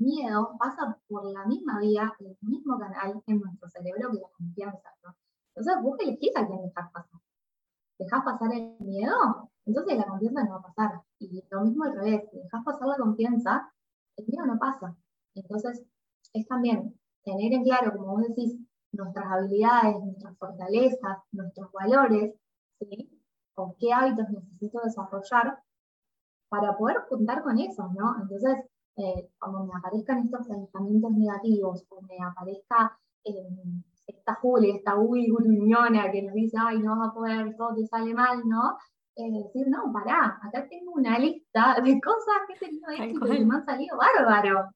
miedo pasa por la misma vía, el mismo canal en nuestro cerebro que la confianza. ¿no? Entonces vos elegís a quién dejar pasar. ¿Dejás pasar el miedo? Entonces la confianza no va a pasar. Y lo mismo al revés, si dejás pasar la confianza, el miedo no pasa. Entonces es también tener en claro, como vos decís, nuestras habilidades, nuestras fortalezas, nuestros valores, con qué hábitos necesito desarrollar para poder juntar con eso, ¿no? Entonces, eh, cuando me aparezcan estos pensamientos negativos, o me aparezca eh, esta Julia, esta Uy gruñona que nos dice, ay, no vas a poder, todo te sale mal, ¿no? Eh, decir, no, pará, acá tengo una lista de cosas que he tenido éxito y me han salido bárbaro.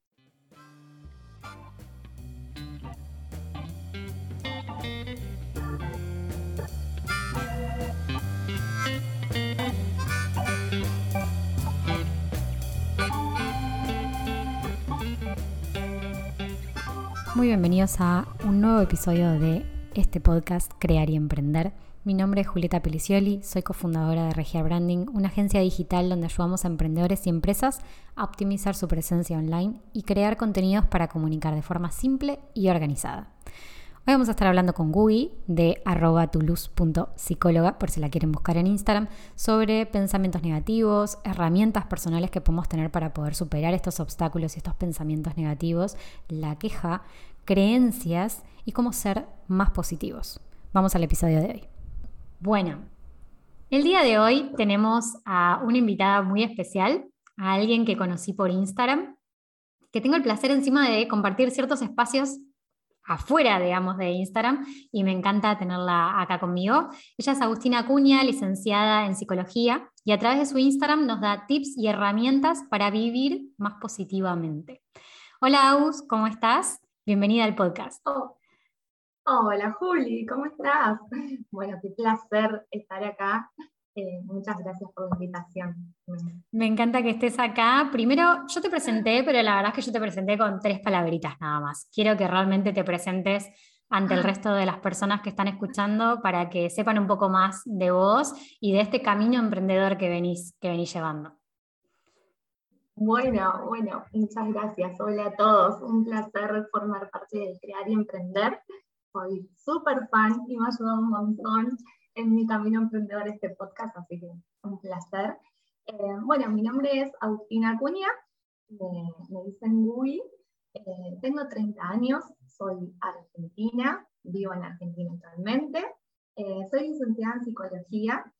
Muy bienvenidos a un nuevo episodio de este podcast Crear y Emprender. Mi nombre es Julieta Pelicioli, soy cofundadora de Regia Branding, una agencia digital donde ayudamos a emprendedores y empresas a optimizar su presencia online y crear contenidos para comunicar de forma simple y organizada. Hoy vamos a estar hablando con Gui de arroba por si la quieren buscar en Instagram, sobre pensamientos negativos, herramientas personales que podemos tener para poder superar estos obstáculos y estos pensamientos negativos, la queja, creencias y cómo ser más positivos. Vamos al episodio de hoy. Bueno, el día de hoy tenemos a una invitada muy especial, a alguien que conocí por Instagram, que tengo el placer encima de compartir ciertos espacios afuera, digamos, de Instagram y me encanta tenerla acá conmigo. Ella es Agustina Acuña, licenciada en psicología y a través de su Instagram nos da tips y herramientas para vivir más positivamente. Hola Agus, ¿cómo estás? Bienvenida al podcast. Oh, hola Juli, ¿cómo estás? Bueno, qué placer estar acá eh, muchas gracias por la invitación. Me encanta que estés acá. Primero, yo te presenté, pero la verdad es que yo te presenté con tres palabritas nada más. Quiero que realmente te presentes ante el ah. resto de las personas que están escuchando para que sepan un poco más de vos y de este camino emprendedor que venís, que venís llevando. Bueno, bueno, muchas gracias. Hola a todos. Un placer formar parte de Crear y Emprender. Soy súper fan y me ha ayudado un montón en mi camino emprendedor este podcast, así que un placer. Eh, bueno, mi nombre es Agustina Acuña, me dicen Gui, eh, tengo 30 años, soy argentina, vivo en Argentina actualmente, eh, soy licenciada en psicología,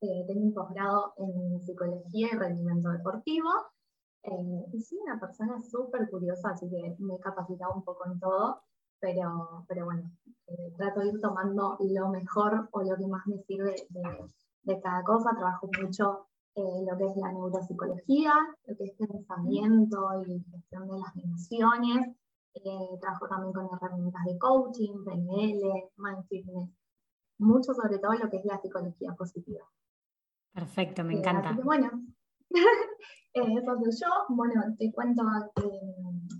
tengo un posgrado en psicología y rendimiento deportivo, y soy una persona súper curiosa, así que me he capacitado un poco en todo, pero, pero bueno, eh, trato de ir tomando lo mejor o lo que más me sirve de, cada cosa. Trabajo mucho eh, lo que es la neuropsicología, lo que es pensamiento y gestión de las emociones. Eh, trabajo también con herramientas de coaching, PNL, mindfulness, mucho sobre todo lo que es la psicología positiva. Perfecto, me encanta. bueno, eso soy yo. Bueno, te cuento que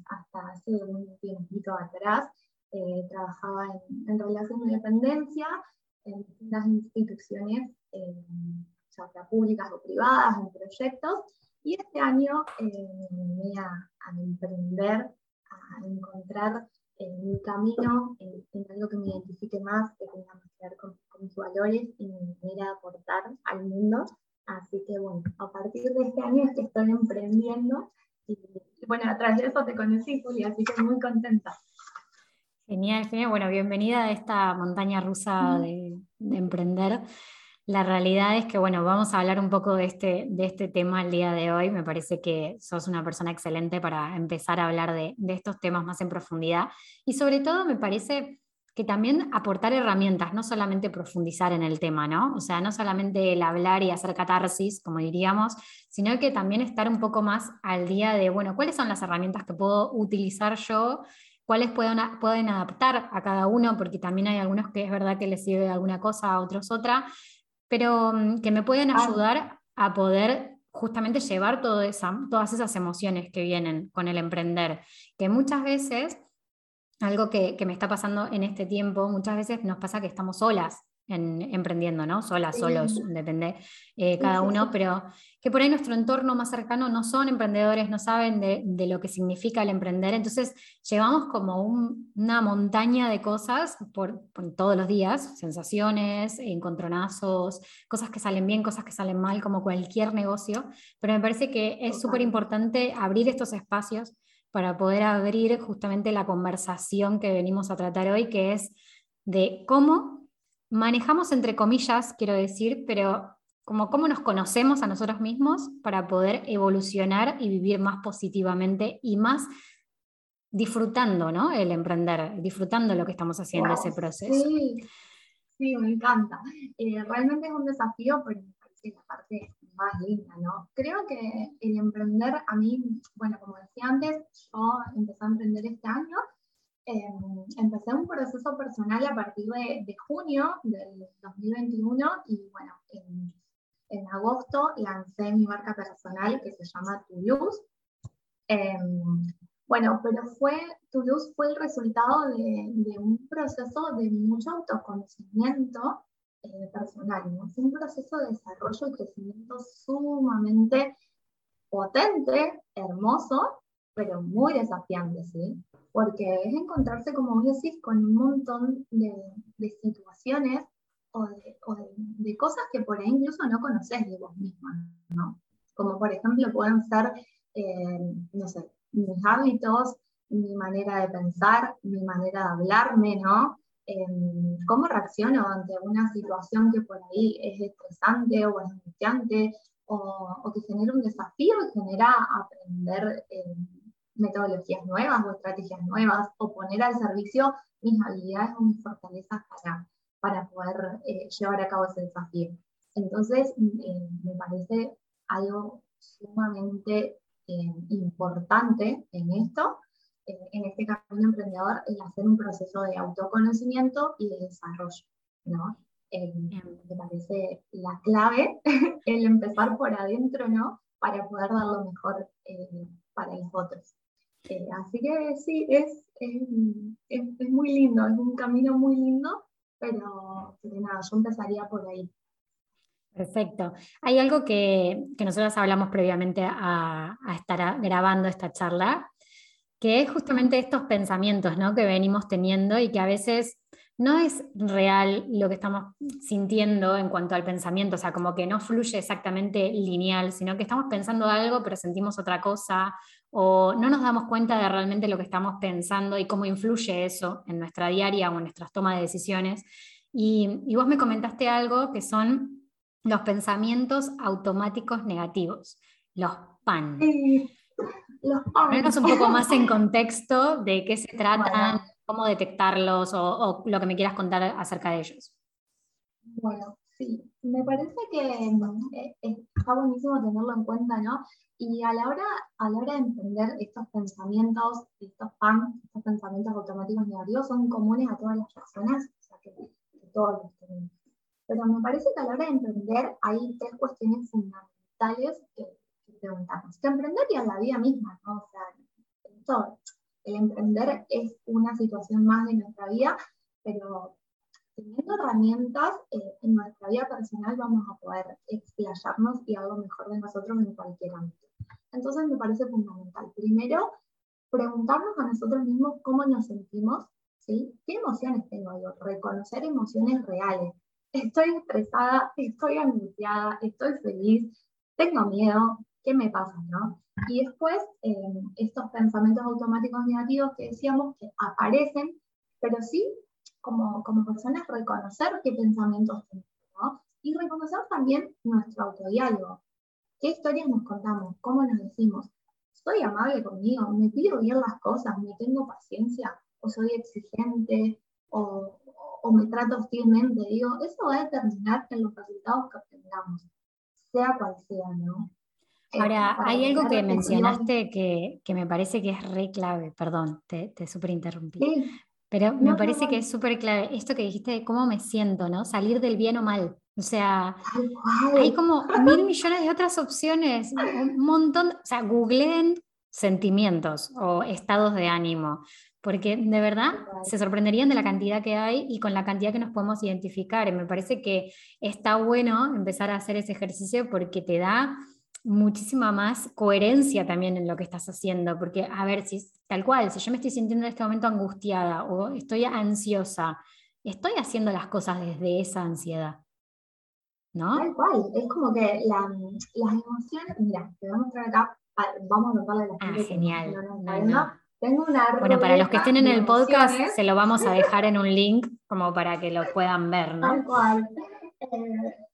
hasta hace un tiempito atrás eh, trabajaba en, relación de dependencia en distintas instituciones, eh, ya sea públicas o privadas, en proyectos, y este año eh, me vine a, emprender, a encontrar mi camino en, algo que me identifique más, que tenga más que ver con, mis valores y mi manera de aportar al mundo. Así que bueno, a partir de este año es que estoy emprendiendo y, y bueno, a través de eso te conocí, Julia, así que muy contenta. Genial, genial. Bueno, bienvenida a esta montaña rusa de, emprender. La realidad es que, bueno, vamos a hablar un poco de este, de este tema el día de hoy. Me parece que sos una persona excelente para empezar a hablar de, de estos temas más en profundidad. Y sobre todo me parece que también aportar herramientas, no solamente profundizar en el tema, ¿no? O sea, no solamente el hablar y hacer catarsis, como diríamos, sino que también estar un poco más al día de, bueno, ¿cuáles son las herramientas que puedo utilizar yo cuáles pueden, pueden adaptar a cada uno, porque también hay algunos que es verdad que les sirve alguna cosa, a otros otra, pero mm, que me pueden ah. ayudar a poder justamente llevar esa, todas esas emociones que vienen con el emprender, que muchas veces, algo que, que me está pasando en este tiempo, muchas veces nos pasa que estamos solas emprendiendo, ¿no? Solas, solos, depende eh, cada uno, pero que por ahí nuestro entorno más cercano no son emprendedores, no saben de, lo que significa el emprender, entonces llevamos como una montaña de cosas por, todos los días, sensaciones, encontronazos, cosas que salen bien, cosas que salen mal, como cualquier negocio, pero me parece que es súper importante abrir estos espacios para poder abrir justamente la conversación que venimos a tratar hoy, que es de cómo manejamos, entre comillas, quiero decir, pero como cómo nos conocemos a nosotros mismos para poder evolucionar y vivir más positivamente y más disfrutando ¿no? el emprender, disfrutando lo que estamos haciendo, ese proceso. Sí, sí me encanta. Eh, realmente es un desafío, pero me parece la parte más linda, ¿no? Creo que el emprender, a mí, bueno, como decía antes, yo empecé a emprender este año Em, empecé un proceso personal a partir de, junio del 2021 y bueno, en, agosto lancé mi marca personal que se llama Toulouse. Em, bueno, pero fue, Toulouse fue el resultado de, un proceso de mucho autoconocimiento eh, personal, Fue un proceso de desarrollo y crecimiento sumamente potente, hermoso, pero muy desafiante, ¿sí? porque es encontrarse, como vos decís, con un montón de, situaciones o, de, cosas que por ahí incluso no conoces de vos misma, ¿no? Como por ejemplo pueden ser, eh, no sé, mis hábitos, mi manera de pensar, mi manera de hablarme, ¿no? Em, cómo reacciono ante una situación que por ahí es estresante o angustiante o, o que genera un desafío y genera aprender eh, metodologías nuevas o estrategias nuevas o poner al servicio mis habilidades o mis fortalezas para, para poder eh, llevar a cabo ese desafío. Entonces, eh, me parece algo sumamente eh, importante en esto, en este camino emprendedor, el hacer un proceso de autoconocimiento y de desarrollo. ¿no? me parece la clave el empezar por adentro, ¿no? Para poder dar lo mejor para los otros. Eh, así que sí, es, es, muy lindo, es un camino muy lindo, pero, nada, yo empezaría por ahí. Perfecto. Hay algo que, que nosotros hablamos previamente a, estar grabando esta charla, que es justamente estos pensamientos ¿no? que venimos teniendo y que a veces no es real lo que estamos sintiendo en cuanto al pensamiento, o sea, como que no fluye exactamente lineal, sino que estamos pensando algo pero sentimos otra cosa, o no nos damos cuenta de realmente lo que estamos pensando y cómo influye eso en nuestra diaria o en nuestras tomas de decisiones. Y, vos me comentaste algo que son los pensamientos automáticos negativos, los PAN. Sí, los PAN. un poco más en contexto de qué se tratan, cómo detectarlos o, lo que me quieras contar acerca de ellos. Bueno, sí, me parece que eh, está buenísimo tenerlo en cuenta, ¿no? Y a la hora, a la hora de entender estos pensamientos, estos PAN, estos pensamientos automáticos negativos, son comunes a todas las personas, o sea, que, todos los tenemos. Pero me parece que a la hora de emprender hay tres cuestiones fundamentales que, que preguntamos. Que emprender y a la vida misma, ¿no? O sea, esto el emprender es una situación más de nuestra vida, pero teniendo herramientas eh, en nuestra vida personal vamos a poder explayarnos y algo mejor de nosotros en cualquier ámbito. Entonces me parece fundamental. Primero, preguntarnos a nosotros mismos cómo nos sentimos, ¿sí? ¿Qué emociones tengo yo? Reconocer emociones reales. Estoy estresada, estoy angustiada, estoy feliz, tengo miedo, ¿qué me pasa? ¿no? Y después, eh, estos pensamientos automáticos negativos que decíamos que aparecen, pero sí, como, como personas, reconocer qué pensamientos tenemos, ¿no? Y reconocer también nuestro autodiálogo. ¿Qué historias nos contamos? ¿Cómo nos decimos? ¿Soy amable conmigo? ¿Me pido bien las cosas? ¿Me tengo paciencia? ¿O soy exigente? ¿O, o me trato hostilmente? Digo, eso va a determinar en los resultados que obtengamos, sea cual sea, ¿no? Ahora, hay algo que mencionaste que, me parece que es re clave, perdón, te, te súper interrumpí. Pero me parece que es súper clave esto que dijiste de cómo me siento, ¿no? Salir del bien o mal. O sea, hay como mil millones de otras opciones, un montón, o sea, googleen sentimientos o estados de ánimo, porque de verdad se sorprenderían de la cantidad que hay y con la cantidad que nos podemos identificar. Y me parece que está bueno empezar a hacer ese ejercicio porque te da muchísima más coherencia también en lo que estás haciendo, porque a ver, si tal cual, si yo me estoy sintiendo en este momento angustiada o estoy ansiosa, estoy haciendo las cosas desde esa ansiedad. ¿No? Tal cual, es como que la, las emociones, mira, te voy a mostrar acá, vamos a notarle la Ah, genial. Tengo una bueno, para los que estén en el podcast, se lo vamos a dejar en un link como para que lo puedan ver, ¿no? Tal cual. Eh,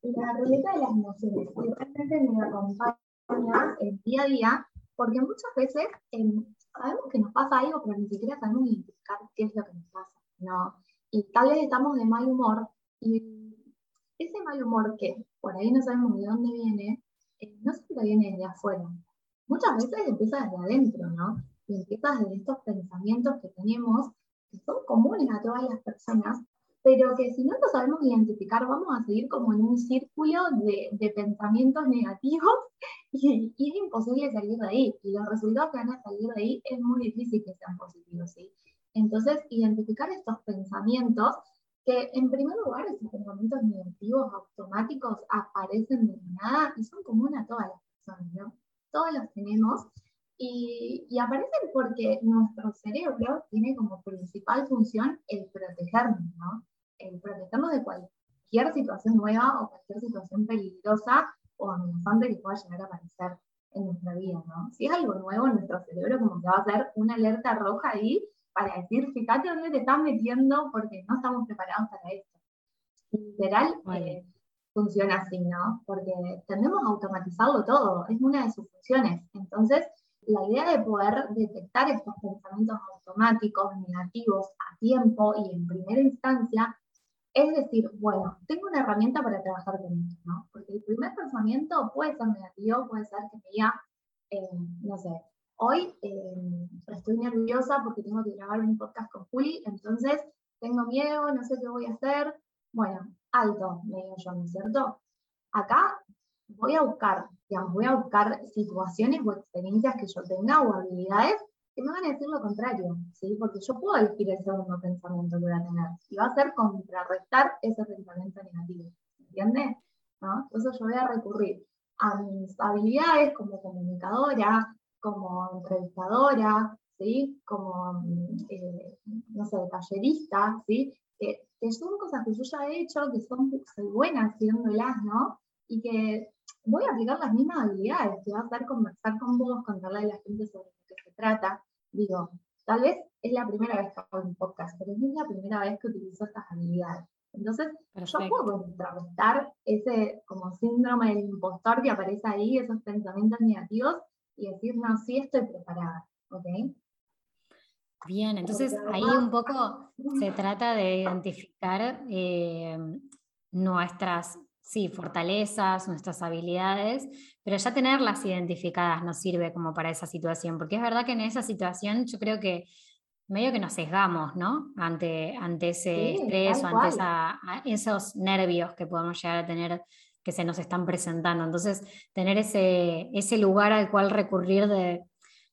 la ruleta de las emociones realmente me acompaña el día a día, porque muchas veces eh, sabemos que nos pasa algo, pero ni siquiera sabemos identificar qué es lo que nos pasa, ¿no? Y tal vez estamos de mal humor, y ese mal humor que por ahí no sabemos de dónde viene, eh, no siempre viene de afuera. Muchas veces empieza desde adentro, ¿no? Y empieza desde estos pensamientos que tenemos, que son comunes a todas las personas, pero que si no lo sabemos identificar, vamos a seguir como en un círculo de, de pensamientos negativos y, y, es imposible salir de ahí. Y los resultados que van a salir de ahí es muy difícil que sean positivos, ¿sí? Entonces, identificar estos pensamientos, que en primer lugar esos pensamientos negativos automáticos aparecen de nada y son comunes a todas las personas, ¿no? Todos los tenemos. Y, y, aparecen porque nuestro cerebro tiene como principal función el protegernos, ¿no? El protegernos de cualquier situación nueva o cualquier situación peligrosa o amenazante que pueda llegar a aparecer en nuestra vida, ¿no? Si es algo nuevo en nuestro cerebro, como que va a ser una alerta roja ahí para decir, fíjate dónde te estás metiendo porque no estamos preparados para esto. Literal, eh, funciona así, ¿no? Porque tendemos a automatizarlo todo, es una de sus funciones. Entonces, la idea de poder detectar estos pensamientos automáticos, negativos, a tiempo y en primera instancia, es decir, bueno, tengo una herramienta para trabajar con esto, ¿no? Porque el primer pensamiento puede ser negativo, puede ser que me diga, eh, no sé, hoy eh, estoy nerviosa porque tengo que grabar un podcast con Juli, entonces tengo miedo, no sé qué voy a hacer. Bueno, alto, me digo yo, ¿no es cierto? Acá voy a buscar, digamos, voy a buscar situaciones o experiencias que yo tenga o habilidades que me van a decir lo contrario, ¿sí? Porque yo puedo elegir el segundo pensamiento que voy a tener, y va a ser contrarrestar ese pensamiento negativo, ¿entiendes? ¿No? Entonces yo voy a recurrir a mis habilidades como comunicadora, como entrevistadora, ¿sí? Como, eh, no sé, tallerista, ¿sí? Que, son cosas que yo ya he hecho, que son, soy buena haciéndolas, ¿no? Y que voy a aplicar las mismas habilidades, que va a ser conversar con vos, contarle a la gente sobre se trata, digo, tal vez es la primera vez que hago un podcast, pero no es la primera vez que utilizo estas habilidades. Entonces, Perfecto. yo puedo contrarrestar ese como síndrome del impostor que aparece ahí, esos pensamientos negativos, y decir, no, sí estoy preparada, ¿ok? Bien, entonces ahí un poco se trata de identificar eh, nuestras sí, fortalezas, nuestras habilidades, pero ya tenerlas identificadas nos sirve como para esa situación, porque es verdad que en esa situación yo creo que medio que nos sesgamos, ¿no? Ante, ante ese estrés o ante esos nervios que podemos llegar a tener que se nos están presentando. Entonces, tener ese, ese lugar al cual recurrir de,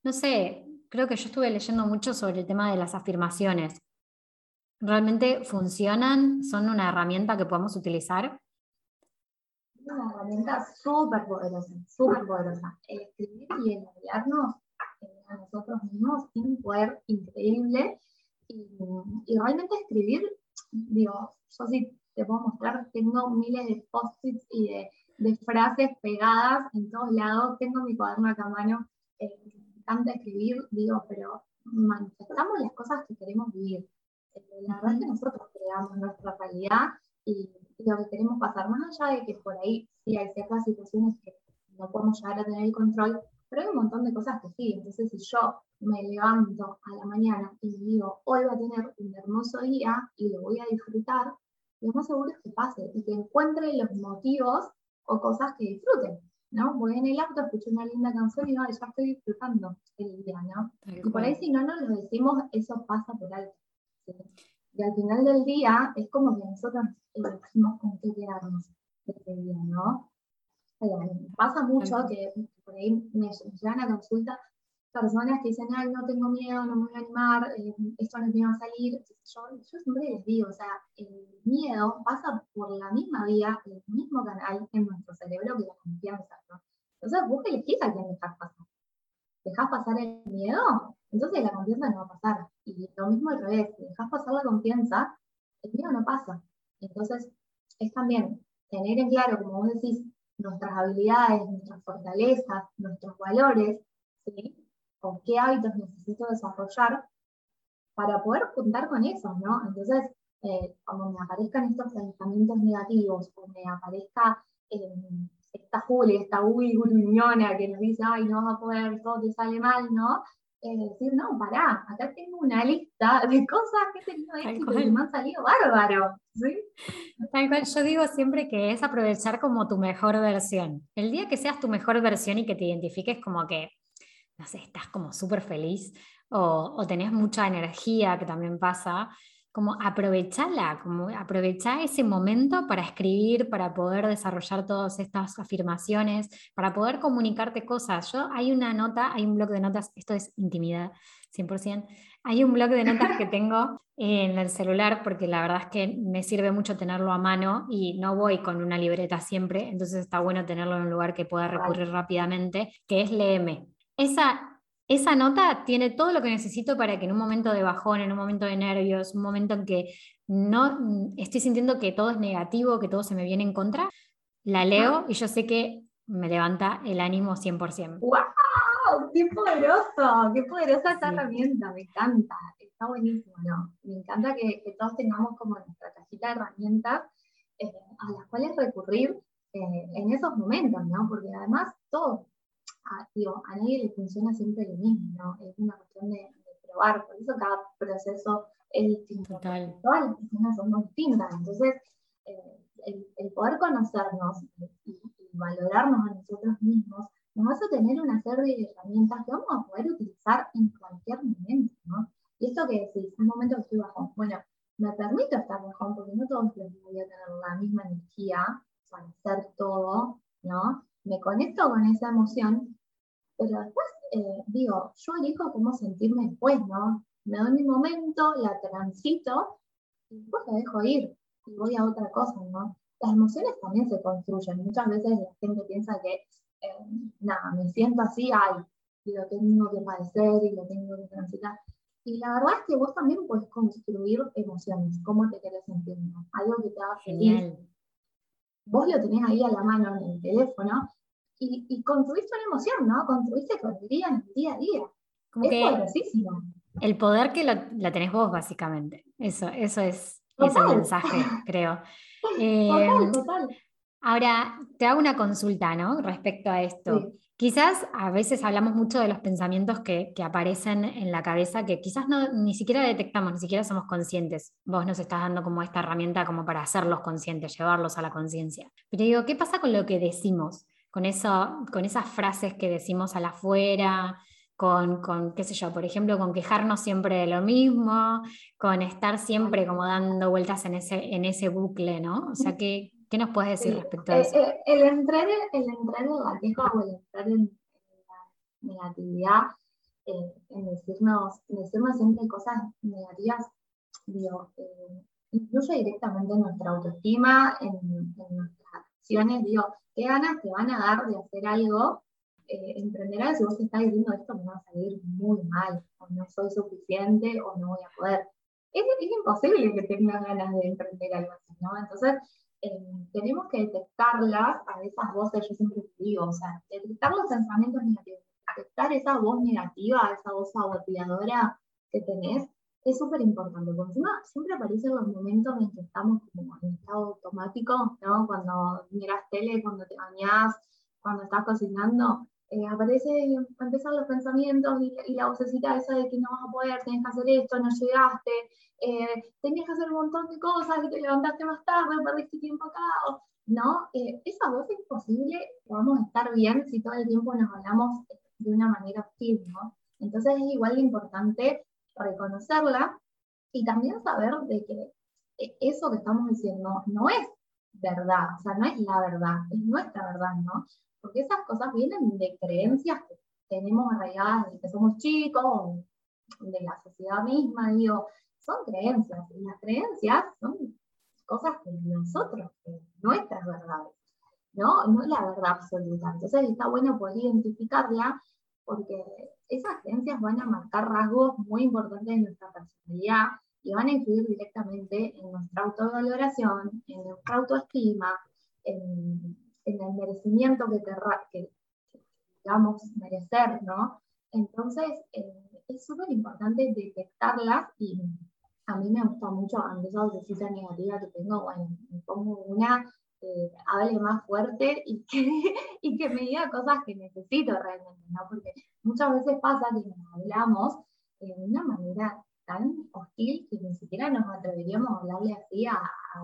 no sé, creo que yo estuve leyendo mucho sobre el tema de las afirmaciones. ¿Realmente funcionan? ¿Son una herramienta que podemos utilizar? Una herramienta súper poderosa, súper poderosa. escribir y el hablarnos eh, a nosotros mismos tiene un poder increíble. Y, y, realmente escribir, digo, yo sí te puedo mostrar, tengo miles de post-its y de, de, frases pegadas en todos lados, tengo mi cuaderno acá a mano, eh, me encanta escribir, digo, pero manifestamos las cosas que queremos vivir. Eh, la verdad es que nosotros creamos nuestra realidad y lo que queremos pasar, más allá de que por ahí sí hay ciertas situaciones que no podemos llegar a tener el control, pero hay un montón de cosas que sí. Entonces, si yo me levanto a la mañana y digo, hoy va a tener un hermoso día y lo voy a disfrutar, lo más seguro es que pase y que encuentre los motivos o cosas que disfruten. ¿no? Voy en el auto, escucho una linda canción y ya estoy disfrutando el día, ¿no? Y por ahí si no nos lo decimos, eso pasa por alto. Y al final del día es como que nosotros elegimos con qué quedarnos ese día, ¿no? pasa mucho que por ahí me, llegan a consulta, personas que dicen, ay, no tengo miedo, no me voy a animar, eh, esto no me va a salir. Yo, yo siempre les digo, o sea, el miedo pasa por la misma vía, el mismo canal en nuestro cerebro que la confianza, ¿no? Entonces vos elegís a quién dejar pasar. ¿Dejás pasar el miedo? Entonces la confianza no va a pasar. Y lo mismo al revés, si dejás pasar la confianza, el miedo no pasa. Entonces es también tener en claro, como vos decís, nuestras habilidades, nuestras fortalezas, nuestros valores, ¿sí? o qué hábitos necesito desarrollar para poder juntar con eso, ¿no? Entonces, eh, cuando me aparezcan estos pensamientos negativos, o me aparezca eh, esta Julia, esta uy gruñona que nos dice, ay, no vas a poder, todo te sale mal, ¿no? Eh, decir, no, pará, acá tengo una lista de cosas que he tenido éxito y me han salido bárbaro, ¿sí? Tal cual, yo digo siempre que es aprovechar como tu mejor versión. El día que seas tu mejor versión y que te identifiques como que no sé, estás como súper feliz o, o, tenés mucha energía, que también pasa, como aprovechala, como aprovechar ese momento para escribir, para poder desarrollar todas estas afirmaciones, para poder comunicarte cosas. Yo hay una nota, hay un blog de notas, esto es intimidad, 100%. Hay un blog de notas que tengo en el celular porque la verdad es que me sirve mucho tenerlo a mano y no voy con una libreta siempre, entonces está bueno tenerlo en un lugar que pueda recurrir rápidamente, que es Léeme. Esa, esa nota tiene todo lo que necesito para que en un momento de bajón, en un momento de nervios, un momento en que no mm, estoy sintiendo que todo es negativo, que todo se me viene en contra, la leo y yo sé que me levanta el ánimo 100%. ¡Wow! ¡Qué poderoso! ¡Qué poderosa esa herramienta! Me encanta, está buenísimo, ¿no? Me encanta que, todos tengamos como nuestra cajita de herramientas eh, a las cuales recurrir eh, en esos momentos, ¿no? Porque además todos a, a nadie le funciona siempre lo mismo, ¿no? Es una cuestión de, probar, por eso cada proceso es distinto. Todas las personas son muy distintas, entonces eh, el, poder conocernos y, valorarnos a nosotros mismos nos hace tener una serie de herramientas que vamos a poder utilizar en cualquier momento, ¿no? Y esto que decís, un momento que estoy bajón, bueno, me permito estar bajón porque no todos los días voy a tener la misma energía para hacer todo, ¿no? Me conecto con esa emoción pero después eh, digo, yo elijo cómo sentirme después, ¿no? Me doy mi momento, la transito y después la dejo ir y voy a otra cosa, ¿no? Las emociones también se construyen. Muchas veces la gente piensa que, eh, nada, me siento así, ay, y lo tengo que padecer y lo tengo que transitar. Y la verdad es que vos también puedes construir emociones, cómo te querés sentir, ¿no? Algo que te haga feliz. Vos lo tenés ahí a la mano en el teléfono y, y construiste una emoción, ¿no? Construiste tu alegría en el día a día. Como es poderosísimo. El poder que lo, la tenés vos, básicamente. Eso, eso es, ese mensaje, creo. total, eh, total. Ahora, te hago una consulta, ¿no? Respecto a esto. Quizás a veces hablamos mucho de los pensamientos que, que, aparecen en la cabeza que quizás no, ni siquiera detectamos, ni siquiera somos conscientes. Vos nos estás dando como esta herramienta como para hacerlos conscientes, llevarlos a la conciencia. Pero digo, ¿qué pasa con lo que decimos? Con, eso, con esas frases que decimos al afuera, con, con, qué sé yo, por ejemplo, con quejarnos siempre de lo mismo, con estar siempre como dando vueltas en ese, en ese bucle, ¿no? O sea, ¿qué, qué nos puedes decir respecto a eso? Eh, eh, el, entrar, el entrar en la queja o el entrar en, la negatividad, eh, en decirnos, decirnos siempre cosas negativas, digo, incluye directamente en nuestra autoestima, en, en nuestras digo, ¿Qué ganas te van a dar de hacer algo? Eh, emprender algo si vos estás diciendo esto me va a salir muy mal, o no soy suficiente, o no voy a poder. Es, es imposible que tengas ganas de emprender algo así, ¿no? Entonces, eh, tenemos que detectarlas a esas voces, yo siempre digo, o sea, detectar los pensamientos negativos, detectar esa voz negativa, esa voz saboteadora que tenés, es súper importante, porque encima siempre aparecen los momentos en que estamos como en estado automático, ¿no? Cuando miras tele, cuando te bañas, cuando estás cocinando, eh, aparece, empiezan los pensamientos y, la vocecita esa de que no vas a poder, tienes que hacer esto, no llegaste, eh, tenías que hacer un montón de cosas, que te levantaste más tarde, perdiste tiempo acá, ¿no? Eh, esa voz es imposible que vamos a estar bien si todo el tiempo nos hablamos de una manera hostil, ¿no? Entonces es igual de importante reconocerla y también saber de que e, eso que estamos diciendo no es verdad, o sea, no es la verdad, es nuestra verdad, ¿no? Porque esas cosas vienen de creencias que tenemos arraigadas desde que somos chicos, de la sociedad misma, digo, son creencias, y las creencias son cosas que nosotros, nuestras verdades, ¿no? No la verdad absoluta. Entonces está bueno poder identificarla porque esas creencias van a marcar rasgos muy importantes de nuestra personalidad y van a influir directamente en nuestra autovaloración, en nuestra autoestima, en, el merecimiento que, que, digamos merecer, ¿no? Entonces, eh, es súper importante detectarlas y a mí me gusta mucho, ante esa vocecita negativa que tengo, bueno, me pongo una hable más fuerte y que, y que me diga cosas que necesito realmente, ¿no? Porque muchas veces pasa que nos hablamos de una manera tan hostil que ni siquiera nos atreveríamos a hablarle así a,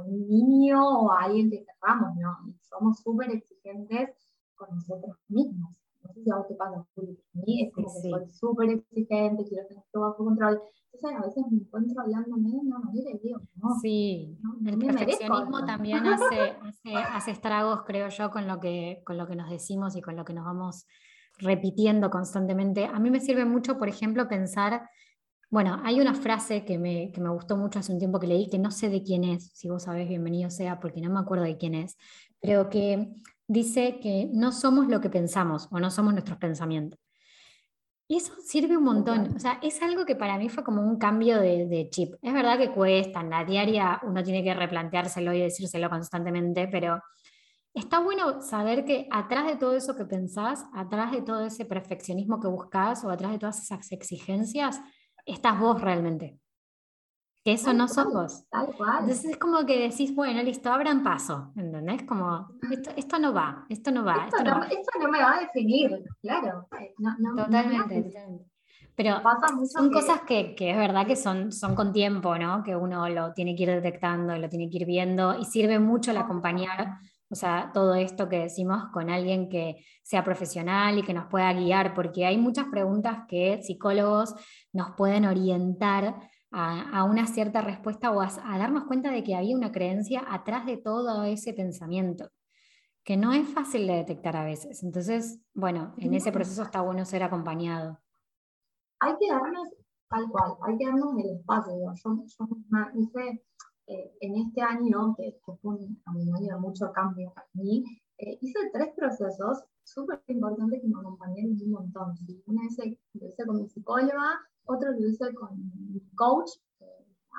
un niño o a alguien que querramos, ¿no? Y somos súper exigentes con nosotros mismos. No sé si a vos te pasa, Juli, a mí es como que soy súper exigente, quiero tener todo bajo control. Entonces a veces me encuentro hablándome de una manera y digo, no. Sí, el perfeccionismo también hace, hace, hace, estragos, creo yo, con lo, que, con lo que nos decimos y con lo que nos vamos repitiendo constantemente. A mí me sirve mucho, por ejemplo, pensar bueno, hay una frase que me, que me, gustó mucho hace un tiempo que leí, que no sé de quién es, si vos sabés, bienvenido sea, porque no me acuerdo de quién es, pero que dice que no somos lo que pensamos o no somos nuestros pensamientos. Y eso sirve un montón, o sea, es algo que para mí fue como un cambio de, de, chip. Es verdad que cuesta, en la diaria uno tiene que replanteárselo y decírselo constantemente, pero está bueno saber que atrás de todo eso que pensás, atrás de todo ese perfeccionismo que buscas o atrás de todas esas exigencias, estás vos realmente. Que eso no sos vos. Tal cual. Entonces es como que decís, bueno, listo, abran paso, ¿entendés? Como, esto, no va, esto no va. Esto, no, me va a definir, claro. Eh, totalmente, Pero son cosas que, que, es verdad que son, son con tiempo, ¿no? Que uno lo tiene que ir detectando, lo tiene que ir viendo y sirve mucho el acompañar o sea, todo esto que decimos con alguien que sea profesional y que nos pueda guiar, porque hay muchas preguntas que psicólogos nos pueden orientar a, una cierta respuesta o a, darnos cuenta de que había una creencia atrás de todo ese pensamiento, que no es fácil de detectar a veces. Entonces, bueno, en ese proceso está bueno ser acompañado. Hay que darnos, tal cual, hay que darnos el espacio. Yo, yo hice eh, en este año, que, fue un, año de mucho cambio para mí, eh, hice tres procesos súper importantes que me acompañaron un montón. Una vez lo hice con mi psicóloga, otro lo hice con mi coach,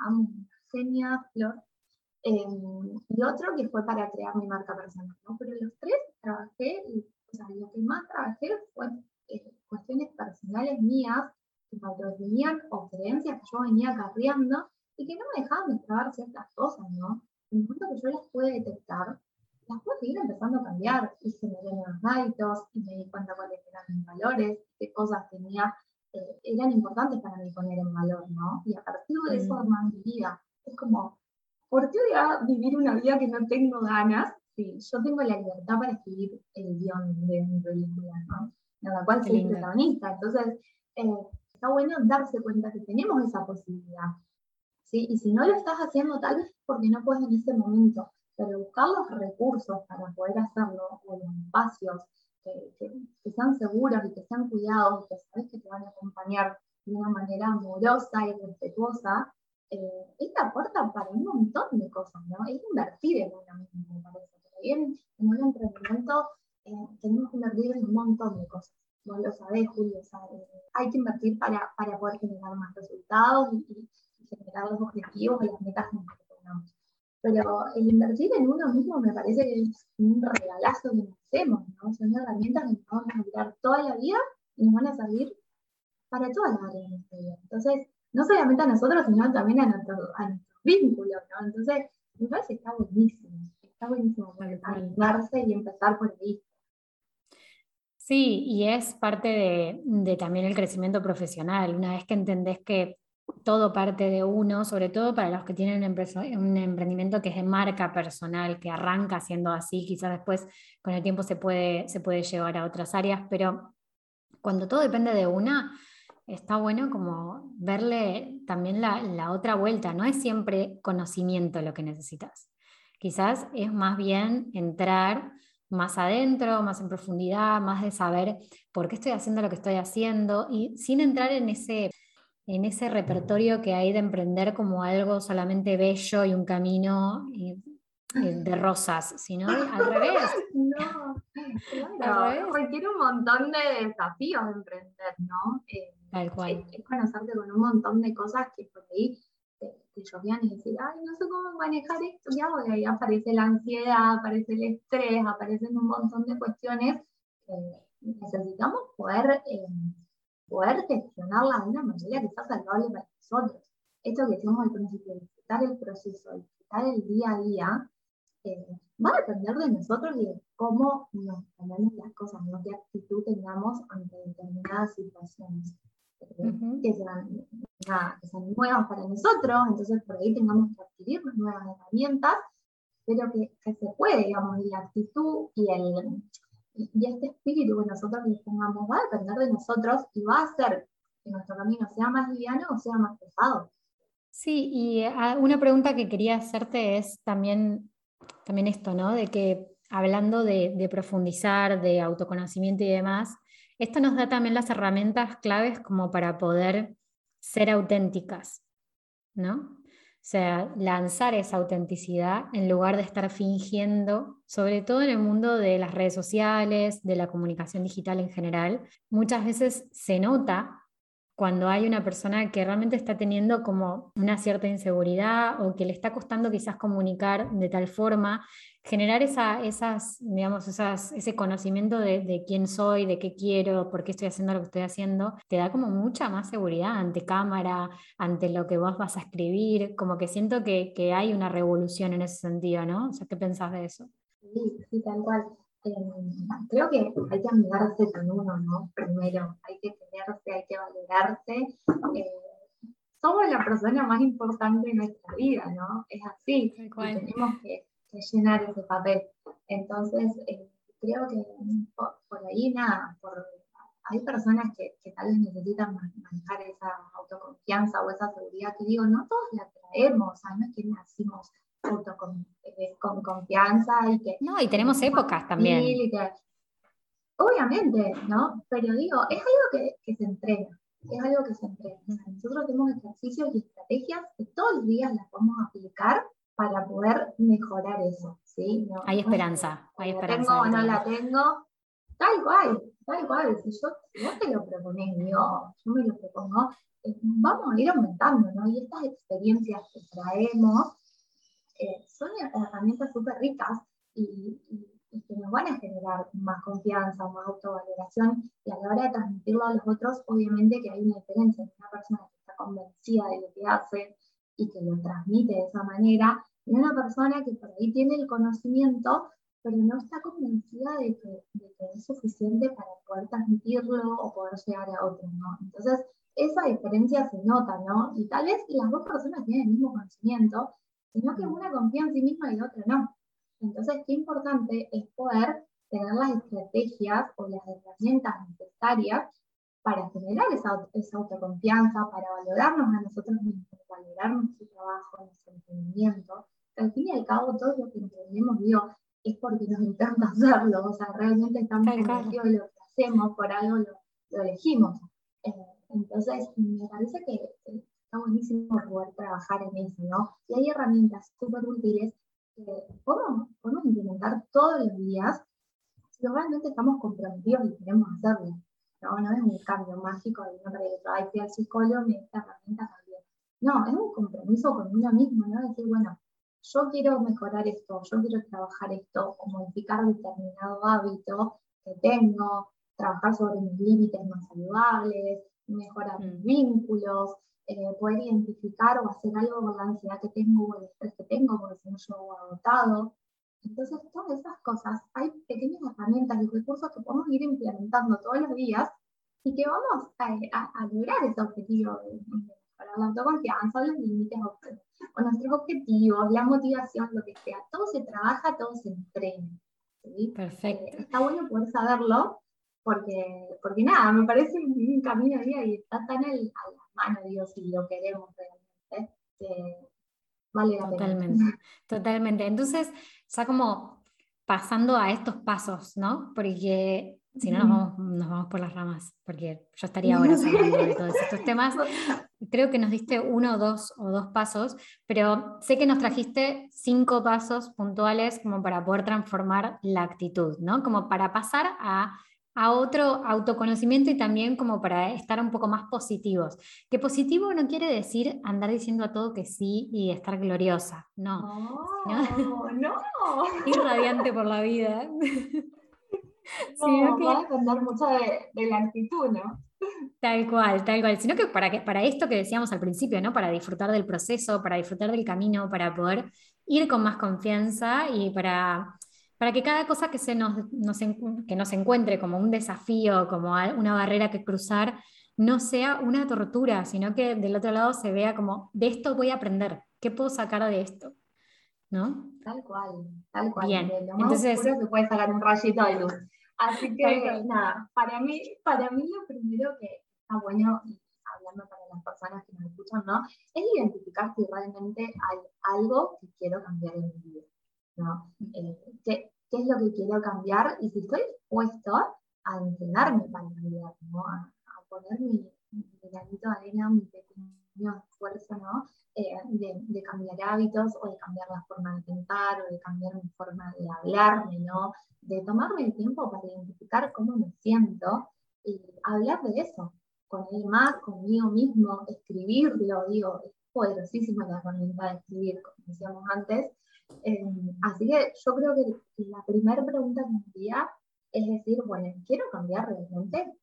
amo, genia, Flor, em, y otro que fue para crear mi marca personal. ¿no? Pero los tres trabajé, o sea, lo que más trabajé fue eh, cuestiones personales mías que me venían o creencias que yo venía carriando y que no me dejaban de trabar ciertas cosas, ¿no? En el que yo las pude detectar, las pude seguir empezando a cambiar y generé nuevos hábitos y me di cuenta cuáles eran mis valores, qué cosas tenía, eh, eran importantes para mí poner en valor, ¿no? Y a partir de eso armar mi vida. Es como, ¿por qué voy a vivir una vida que no tengo ganas si yo tengo la libertad para escribir el guion de mi película, ¿no? En la cual soy protagonista. Entonces, eh, está bueno darse cuenta que tenemos esa posibilidad y si no lo estás haciendo tal vez porque no puedes en ese momento, pero buscar los recursos para poder hacerlo, o los espacios que, sean seguros y que sean cuidados, que sabes que te van a acompañar de una manera amorosa y respetuosa, eh, es la puerta para un montón de cosas, ¿no? Es invertir en uno mismo, me parece. en, un emprendimiento eh, tenemos que invertir en un montón de cosas. Vos lo sabés, Julio, hay que invertir para, para poder generar más resultados y, generar los objetivos y las metas que tengamos. Pero el invertir en uno mismo me parece que es un regalazo que nos hacemos, ¿no? Son herramientas que nos vamos a durar toda la vida y nos van a servir para todas las áreas de nuestra vida. Entonces, no solamente a nosotros, sino también a, nuestro, a nuestros vínculos, ¿no? Entonces, me parece que está buenísimo. Está buenísimo animarse y empezar por ahí. Sí, y es parte de, de, también el crecimiento profesional. Una vez que entendés que todo parte de uno, sobre todo para los que tienen un emprendimiento que es de marca personal, que arranca siendo así, quizás después con el tiempo se puede, se puede llevar a otras áreas, pero cuando todo depende de una, está bueno como verle también la, la otra vuelta, no es siempre conocimiento lo que necesitas, quizás es más bien entrar más adentro, más en profundidad, más de saber por qué estoy haciendo lo que estoy haciendo y sin entrar en ese, en ese repertorio que hay de emprender como algo solamente bello y un camino eh, eh, de rosas, sino al revés. No, claro, requiere un montón de desafíos de emprender, ¿no? Eh, Tal cual. Es, conocerte con un montón de cosas que por ahí te, llovían y decir, ay, no sé cómo manejar esto, y ahí aparece la ansiedad, aparece el estrés, aparecen un montón de cuestiones que necesitamos poder, eh, poder gestionarlas de una manera que sea saludable para nosotros. Esto que decíamos al principio, disfrutar el proceso, disfrutar el día a día, eh, va a depender de nosotros y de cómo nos tomemos las cosas, ¿no? qué actitud tengamos ante determinadas situaciones que, sean, nuevas para nosotros, entonces por ahí tengamos que adquirir nuevas herramientas, pero que, se puede, digamos, y la actitud y, el, y este espíritu que nosotros les pongamos va a depender de nosotros y va a hacer que nuestro camino sea más liviano o sea más pesado. Sí, y ah, una pregunta que quería hacerte es también, también esto, ¿no? De que hablando de, de profundizar, de autoconocimiento y demás, esto nos da también las herramientas claves como para poder ser auténticas, ¿no? O sea, lanzar esa autenticidad en lugar de estar fingiendo, sobre todo en el mundo de las redes sociales, de la comunicación digital en general. Muchas veces se nota cuando hay una persona que realmente está teniendo como una cierta inseguridad o que le está costando quizás comunicar de tal forma generar esa, esas, digamos, esas, ese conocimiento de, quién soy, de qué quiero, por qué estoy haciendo lo que estoy haciendo, te da como mucha más seguridad ante cámara, ante lo que vos vas a escribir, como que siento que, que hay una revolución en ese sentido, ¿no? O sea, ¿qué pensás de eso? Sí, sí, tal cual. Eh, creo que hay que amigarse con uno, ¿no? Primero, hay que tenerse, hay que valorarse. Eh, somos la persona más importante de nuestra vida, ¿no? Es así. tenemos que llenar ese papel. Entonces, eh, creo que por, ahí nada, hay personas que, que, tal vez necesitan manejar esa autoconfianza o esa seguridad que digo, no todos la traemos, o sea, no es que nacimos con, eh, con confianza y que... No, y tenemos épocas también. obviamente, ¿no? Pero digo, es algo que, que se entrena, es algo que se entrena. nosotros tenemos ejercicios y estrategias que todos los días las podemos aplicar para poder mejorar eso, ¿sí? hay esperanza, hay esperanza. Tengo o no la tengo, tal cual, tal cual. Si yo no te lo propones, yo, yo me lo propongo, eh, vamos a ir aumentando, ¿no? Y estas experiencias que traemos eh, son herramientas súper ricas y, que nos van a generar más confianza, más autovaloración y a la hora de transmitirlo a los otros, obviamente que hay una diferencia entre una persona que está convencida de lo que hace y que lo transmite de esa manera y una persona que por ahí tiene el conocimiento, pero no está convencida de que, es suficiente para poder transmitirlo o poder llegar a otros, ¿no? Entonces, esa diferencia se nota, ¿no? Y tal vez las dos personas tienen el mismo conocimiento, sino que una confía en sí misma y la otra no. Entonces, qué importante es poder tener las estrategias o las herramientas necesarias para generar esa, esa autoconfianza, para valorarnos a nosotros mismos, valorar nuestro trabajo, nuestro emprendimiento. Al fin y al cabo, todo lo que emprendemos, digo, es porque nos encanta hacerlo, o sea, realmente estamos convencidos de lo que hacemos, por algo lo, elegimos. Eh, entonces, me parece que está buenísimo poder trabajar en eso, ¿no? Y hay herramientas súper útiles que podemos, podemos implementar todos los días si realmente estamos comprometidos y queremos hacerlo. No, no es un cambio mágico de una para ay, fui al psicólogo, me esta herramienta cambió. No, es un compromiso con uno mismo, ¿no? Decir, bueno, yo quiero mejorar esto, yo quiero trabajar esto, o modificar determinado hábito que tengo, trabajar sobre mis límites más saludables, mejorar mis mm. vínculos, eh, poder identificar o hacer algo con la ansiedad que tengo o el estrés que tengo, porque si no yo agotado. Entonces, todas esas cosas, hay pequeñas herramientas y recursos que podemos ir implementando todos los días y que vamos a, lograr ese objetivo de, mejorar la autoconfianza, los límites o nuestros objetivos, la motivación, lo que sea. Todo se trabaja, todo se entrena. Perfecto. Eh, está bueno poder saberlo porque, porque nada, me parece un, camino día y está tan a la mano, Dios, si lo queremos realmente, que vale la totalmente, pena. Totalmente. Entonces, ya como pasando a estos pasos, ¿no? Porque si no, nos vamos, nos vamos, por las ramas, porque yo estaría ahora hablando de todos estos temas. Creo que nos diste uno o dos, o dos pasos, pero sé que nos trajiste cinco pasos puntuales como para poder transformar la actitud, ¿no? Como para pasar a, a otro autoconocimiento y también como para estar un poco más positivos. Que positivo no quiere decir andar diciendo a todo que sí y estar gloriosa, no. No, no. Ir radiante por la vida. sino que va a depender mucho de, la actitud, ¿no? Tal cual, tal cual. Sino que para, que para esto que decíamos al principio, ¿no? Para disfrutar del proceso, para disfrutar del camino, para poder ir con más confianza y para, para que cada cosa que, se nos, que nos encuentre como un desafío, como una barrera que cruzar, no sea una tortura, sino que del otro lado se vea como, de esto voy a aprender, ¿qué puedo sacar de esto? ¿No? Tal cual, tal cual. Bien, lo más entonces se puede sacar un rayito de luz. Así que nada, para mí, para mí lo primero que está bueno, hablando para las personas que nos escuchan, ¿no? Es identificar si realmente hay algo que quiero cambiar en mi vida, ¿no? Eh, ¿qué, ¿qué, es lo que quiero cambiar? Y si estoy dispuesto a entrenarme para cambiar, ¿no? A, a poner mi, mi granito de arena, mi pequeño esfuerzo, ¿no? Eh, de, de, cambiar hábitos o de cambiar la forma de pensar o de cambiar mi forma de hablarme, ¿no? de tomarme el tiempo para identificar cómo me siento y hablar de eso con él más, conmigo mismo, escribirlo, digo, es poderosísima la herramienta de escribir, como decíamos antes. Eh, así que yo creo que la primera pregunta que me haría es decir, bueno, ¿quiero cambiar realmente?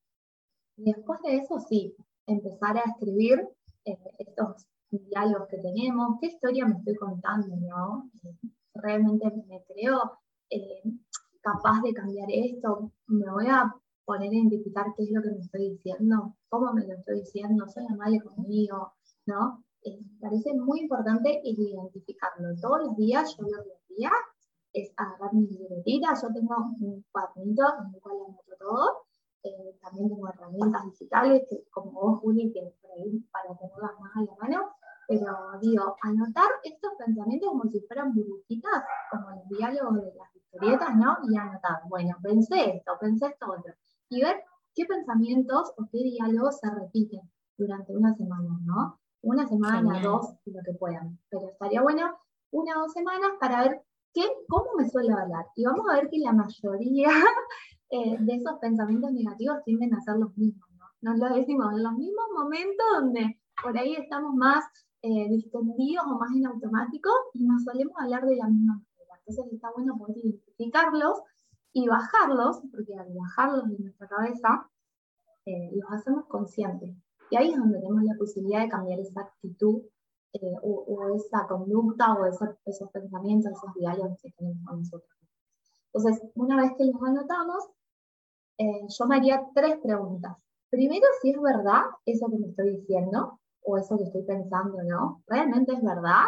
Y después de eso, sí, empezar a escribir eh, estos diálogos que tenemos, qué historia me estoy contando, ¿no? Eh, realmente me creo capaz de cambiar esto, me voy a poner a identificar qué es lo que me estoy diciendo, cómo me lo estoy diciendo, soy amable conmigo, ¿no? Eh, parece muy importante identificarlo. Todos los días, yo lo que hacía es agarrar mi libretita, yo tengo un cuadernito en el cual anoto todo, eh, también tengo herramientas digitales, que, como vos, Juli, que por ahí para tenerlas más a la mano, pero digo, anotar estos pensamientos como si fueran burbujitas, como el diálogo de las historietas, ¿no? Y anotar, bueno, pensé esto, pensé esto otro. Y ver qué pensamientos o qué diálogos se repiten durante una semana, ¿no? Una semana, dos, lo que puedan. Pero estaría bueno una o dos semanas para ver qué, cómo me suele hablar. Y vamos a ver que la mayoría eh, de esos pensamientos negativos tienden a ser los mismos, ¿no? Nos lo decimos en los mismos momentos donde por ahí estamos más eh, distendidos o más en automático y nos solemos hablar de la misma entonces está bueno poder identificarlos y bajarlos, porque al bajarlos de nuestra cabeza, eh, los hacemos conscientes. Y ahí es donde tenemos la posibilidad de cambiar esa actitud eh, o, esa conducta o esos pensamientos, esos diálogos que tenemos con nosotros. Entonces, una vez que los anotamos, eh, yo me haría tres preguntas. Primero, si es verdad eso que me estoy diciendo o eso que estoy pensando, ¿no? ¿Realmente es verdad?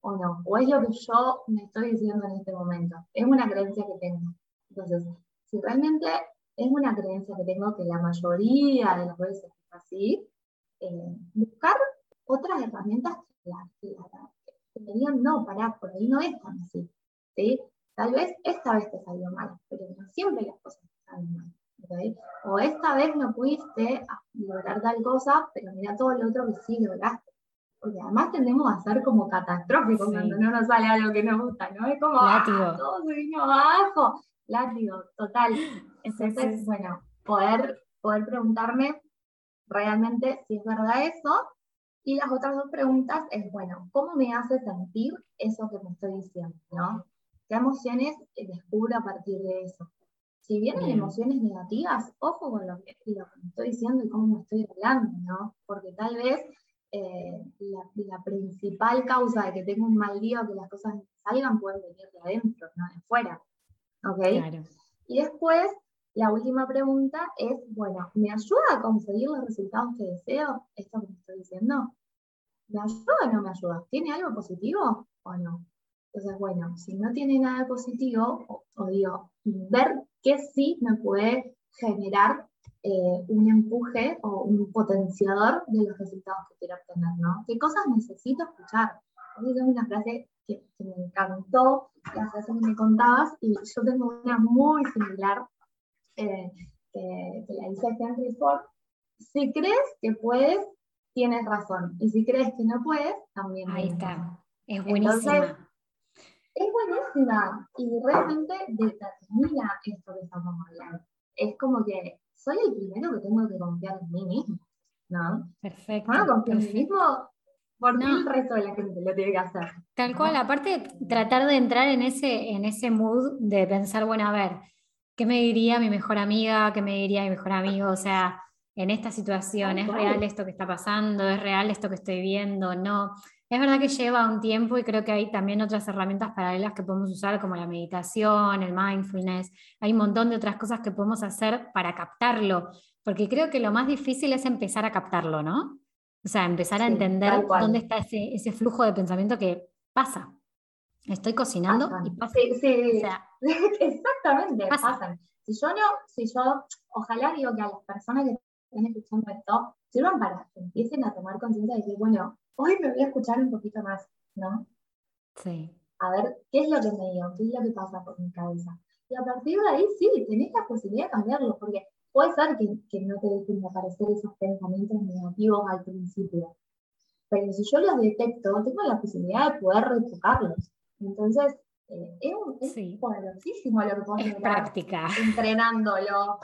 o no, o es lo que yo me estoy diciendo en este momento, es una creencia que tengo. Entonces, si realmente es una creencia que tengo que la mayoría de las veces es así, eh, buscar otras herramientas que, me digan, no, pará, por ahí no es tan así. ¿sí? Tal vez esta vez te salió mal, pero no siempre las cosas te salen mal. O esta vez no pudiste lograr tal cosa, pero mira todo lo otro que sí lograste porque además tendemos a ser como catastróficos cuando no nos sale algo que nos gusta, ¿no? Es como, ah, todo se vino abajo, látigo, total. Entonces, bueno, poder, poder preguntarme realmente si es verdad eso. Y las otras dos preguntas es, bueno, ¿cómo me hace sentir eso que me estoy diciendo, ¿no? ¿Qué emociones descubro a partir de eso? Si vienen emociones negativas, ojo con lo que, lo que me estoy diciendo y cómo me estoy hablando, ¿no? Porque tal vez eh, la, principal causa de que tengo un mal día o que las cosas salgan puede venir de adentro, no de fuera. ¿Ok? Y después, la última pregunta es, bueno, ¿me ayuda a conseguir los resultados que deseo? Esto que me estoy diciendo. ¿Me ayuda o no me ayuda? ¿Tiene algo positivo o no? Entonces, bueno, si no tiene nada positivo, o, o digo, ver qué sí me puede generar eh, un empuje o un potenciador de los resultados que quiero obtener, ¿no? ¿Qué cosas necesito escuchar? Es una frase que, me encantó, la frase que me contabas, y yo tengo una muy similar eh, que, la dice Henry Ford. Si crees que puedes, tienes razón. Y si crees que no puedes, también. Ahí está. Es buenísima. es buenísima y realmente determina esto que estamos hablando. Es como que soy el primero que tengo que confiar en mí mismo, ¿no? Perfecto. No confío en mí mismo, porque el resto de la gente lo tiene que hacer. Tal cual, aparte tratar de entrar en ese, en ese mood de pensar, bueno, a ver, ¿qué me diría mi mejor amiga? ¿Qué me diría mi mejor amigo? O sea, en esta situación, ¿es real esto que está pasando? ¿Es real esto que estoy viendo? No. Es verdad que lleva un tiempo y creo que hay también otras herramientas paralelas que podemos usar como la meditación, el mindfulness. Hay un montón de otras cosas que podemos hacer para captarlo, porque creo que lo más difícil es empezar a captarlo, ¿no? O sea, empezar a entender dónde está ese, ese, flujo de pensamiento que pasa. Estoy cocinando y pasa. Sí, sí. exactamente, pasan. Si yo no, si yo, ojalá digo que a las personas que estén escuchando esto, sirvan para que empiecen a tomar conciencia de que, bueno, hoy me voy a escuchar un poquito más, ¿no? Sí. A ver, ¿qué es lo que me digo? ¿Qué es lo que pasa por mi cabeza? Y a partir de ahí, sí, tenés la posibilidad de cambiarlo, porque puede ser que, que no te dejen aparecer esos pensamientos negativos al principio, pero si yo los detecto, tengo la posibilidad de poder retocarlos. Entonces, eh, es, es sí. poderosísimo lo que Es práctica. Entrenándolo.